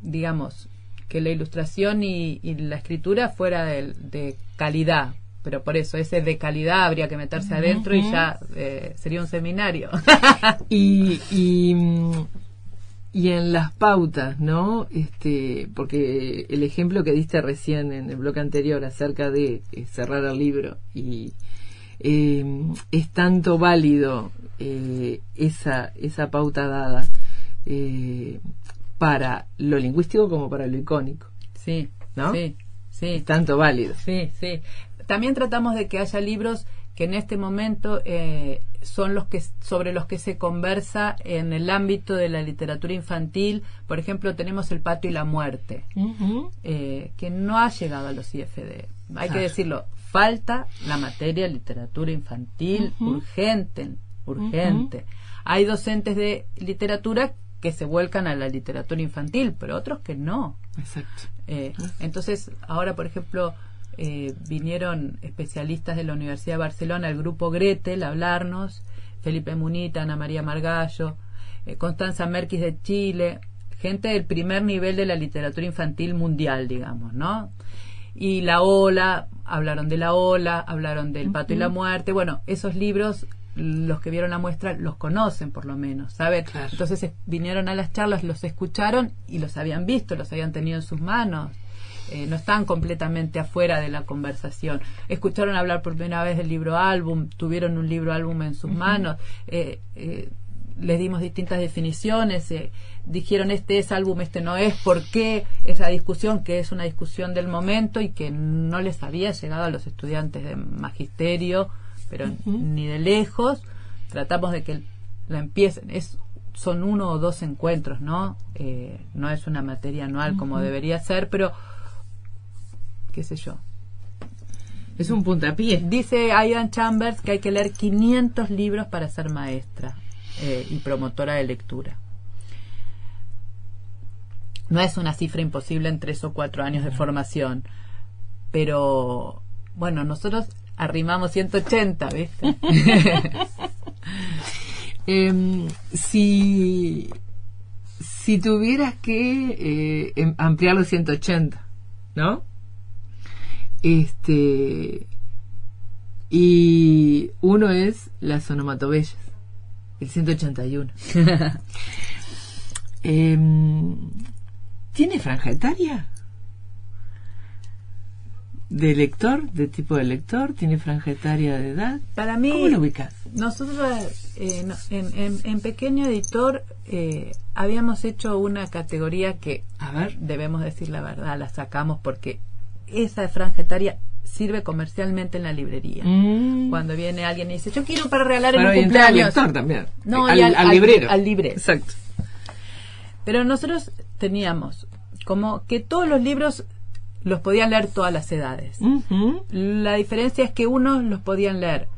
digamos, que la ilustración y, la escritura fuera de, calidad, pero por eso ese de calidad habría que meterse adentro y ya sería un seminario. y, y y en las pautas, ¿no? Este, porque el ejemplo que diste recién en el bloque anterior acerca de eh, cerrar el libro y em, es tanto válido eh, esa, esa pauta dada eh, para lo lingüístico como para lo icónico. Sí, ¿no? Sí, sí. Es tanto válido. Sí, sí. También tratamos de que haya libros que en este momento eh, son los que sobre los que se conversa en el ámbito de la literatura infantil. Por ejemplo, tenemos El pato y la muerte, eh, que no ha llegado a los IFD. Hay que decirlo, falta la materia literatura infantil urgente, urgente. Hay docentes de literatura que se vuelcan a la literatura infantil, pero otros que no. Exacto. Eh, entonces, ahora, por ejemplo, eh, vinieron especialistas de la Universidad de Barcelona, el grupo Gretel, a hablarnos, Felipe Munita, Ana María Margallo, eh, Constanza Merquis de Chile, gente del primer nivel de la literatura infantil mundial, digamos, ¿no? Y La Ola, hablaron de La Ola, hablaron del Pato y la Muerte, bueno, esos libros los que vieron la muestra los conocen por lo menos, ¿saben? Entonces vinieron a las charlas, los escucharon y los habían visto, los habían tenido en sus manos. Eh, no están completamente afuera de la conversación. Escucharon hablar por primera vez del libro álbum, tuvieron un libro álbum en sus manos, eh, eh, les dimos distintas definiciones, dijeron este es álbum, este no es, por qué esa discusión, que es una discusión del momento y que no les había llegado a los estudiantes de magisterio, pero ni de lejos. Tratamos de que la empiecen. Es son uno o dos encuentros, ¿no? no es una materia anual como debería ser, pero qué sé yo. Es un puntapié. Dice Aidan Chambers que hay que leer 500 libros para ser maestra eh, y promotora de lectura. No es una cifra imposible en tres o cuatro años de formación, pero bueno, nosotros arrimamos 180, ¿viste? Em, si, si tuvieras que eh, em, ampliar los 180, ¿no? Este. Y uno es las onomatobellas, el 181. Em, ¿Tiene franja etaria? ¿De lector? ¿De tipo de lector? ¿Tiene franja etaria de edad? Para mí, ¿Cómo lo ubicas? Nosotros eh, en, en, Pequeño Editor eh, habíamos hecho una categoría que, a ver, debemos decir la verdad, la sacamos porque esa franja etaria sirve comercialmente en la librería. Mm. Cuando viene alguien y dice, yo quiero para regalar en un cumpleaños. Al también. No, al, librero. Al, librero. Exacto. Pero nosotros teníamos como que todos los libros los podían leer todas las edades. La diferencia es que unos los podían leer,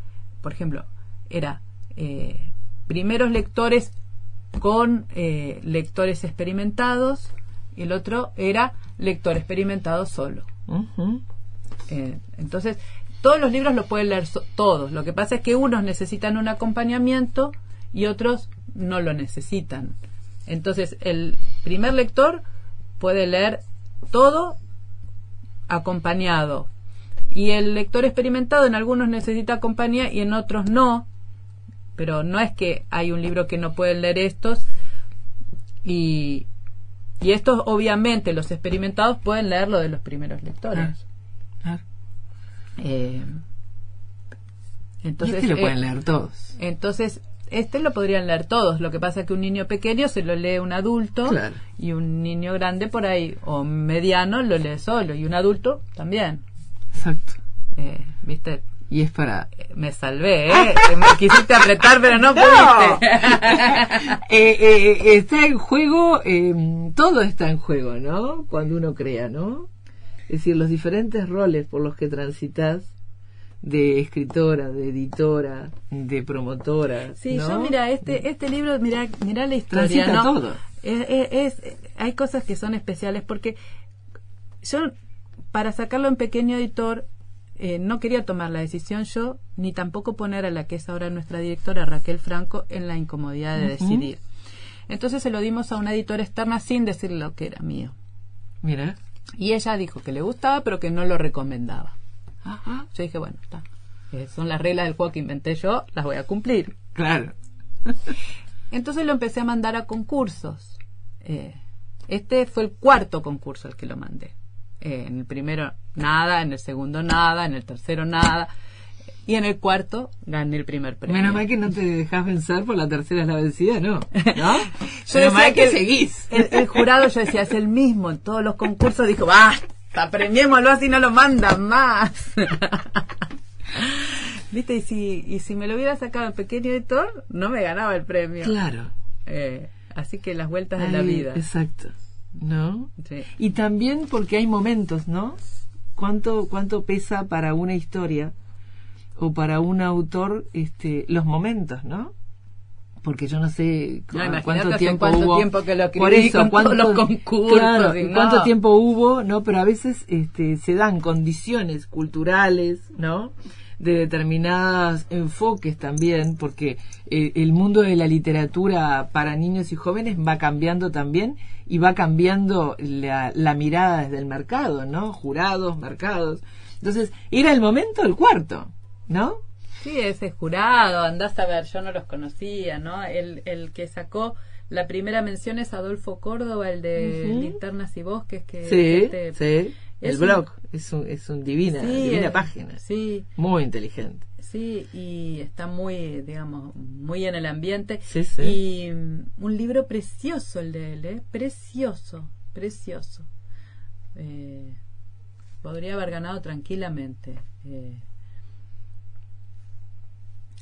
por ejemplo, era eh, primeros lectores con eh, lectores experimentados y el otro era lector experimentado solo. Eh, entonces, todos los libros los pueden leer todos. Lo que pasa es que unos necesitan un acompañamiento y otros no lo necesitan. Entonces, el primer lector puede leer todo acompañado. Y el lector experimentado en algunos necesita compañía y en otros no. Pero no es que hay un libro que no pueden leer estos y, y estos, obviamente, los experimentados pueden leerlo de los primeros lectores. Ah, eh, entonces, este lo pueden eh, leer todos. Entonces, este lo podrían leer todos. Lo que pasa es que un niño pequeño se lo lee un adulto y un niño grande por ahí, o mediano, lo lee solo y un adulto también. Exacto. Eh, ¿Viste? Y es para... Me salvé, ¿eh? Me quisiste apretar, pero no pudiste. Eh, eh, está en juego, em, todo está en juego, ¿no? Cuando uno crea, ¿no? Es decir, los diferentes roles por los que transitas de escritora, de editora, de promotora. Sí, ¿no? yo mira, este, este libro, mira, mira la historia, ¿no? todo. Es, es- es- hay cosas que son especiales porque yo, para sacarlo en pequeño editor, eh, no quería tomar la decisión yo, ni tampoco poner a la que es ahora nuestra directora, Raquel Franco, en la incomodidad de decidir. Entonces se lo dimos a una editora externa sin decir lo que era mío. Mira. Y ella dijo que le gustaba, pero que no lo recomendaba. Ajá. Yo dije, bueno, está. Eh, son las reglas del juego que inventé yo, las voy a cumplir. Claro. Entonces lo empecé a mandar a concursos. Eh, este fue el cuarto concurso al que lo mandé. Eh, en el primero nada, en el segundo nada, en el tercero nada. Y en el cuarto gané el primer premio. Menos mal que no te dejas vencer por la tercera es la vencida, ¿no. ¿No? Yo Menos mal que, seguís. El, el jurado, yo decía, es el mismo en todos los concursos. Dijo, basta, premiémoslo así, no lo mandan más. ¿Viste? Y si, y si me lo hubiera sacado en pequeño editor, no me ganaba el premio. Claro. Eh, así que las vueltas de la vida. Exacto. ¿No? Sí. Y también porque hay momentos, ¿no? ¿Cuánto, cuánto pesa para una historia o para un autor este, los momentos, ¿no? Porque yo no sé No, cuánto tiempo cuánto hubo. tiempo que lo Por eso, con cuánto, todos los concursos claro, y y cuánto no. tiempo hubo, ¿no? Pero a veces este, se dan condiciones culturales, ¿no? De determinados enfoques también, porque eh, el mundo de la literatura para niños y jóvenes va cambiando también y va cambiando la, la mirada desde el mercado, ¿no? Jurados, mercados. Entonces, era el momento del cuarto, ¿no? Sí, ese jurado, andás a ver, yo no los conocía, ¿no? El, el que sacó la primera mención es Adolfo Córdoba, el de. Linternas y Bosques, que Sí, este- sí. El es un- blog es un, es un divina, Sí, divina página. Sí, Muy inteligente. sí, y está muy, digamos, muy en el ambiente. Sí, sí. Y mm, un libro precioso el de él, ¿eh? Precioso, precioso. Eh, podría haber ganado tranquilamente. eh,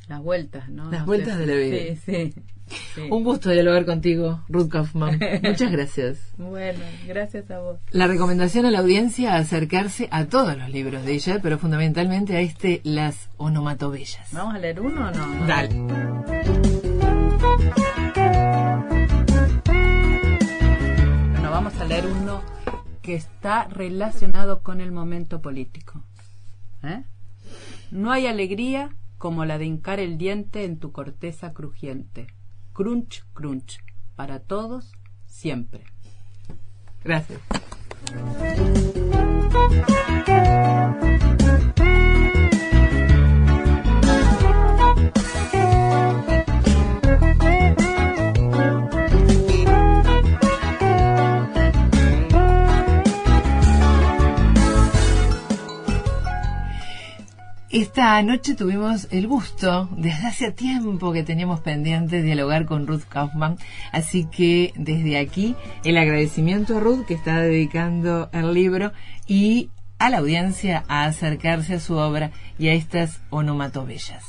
las vueltas, ¿no? Las No vueltas sé de la vida. Sí, sí. sí. Un gusto dialogar contigo, Ruth Kaufman. Muchas gracias. Bueno, gracias a vos. La recomendación a la audiencia acercarse a todos los libros de ella, pero fundamentalmente a este Las onomatobellas. ¿Vamos a leer uno o no? Dale. Bueno, vamos a leer uno que está relacionado con el momento político. ¿Eh? No hay alegría como la de hincar el diente en tu corteza crujiente. Crunch, crunch. Para todos, siempre. Gracias. Esta noche tuvimos el gusto, desde hace tiempo que teníamos pendiente, dialogar con Ruth Kaufman. Así que desde aquí el agradecimiento a Ruth que está dedicando el libro y a la audiencia a acercarse a su obra y a estas onomatobellas.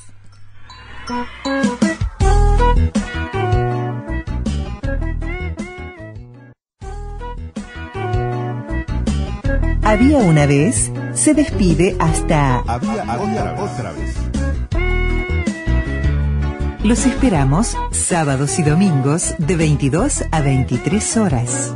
Había una vez, se despide hasta... Había, había otra vez. Los esperamos sábados y domingos de 22 a 23 horas.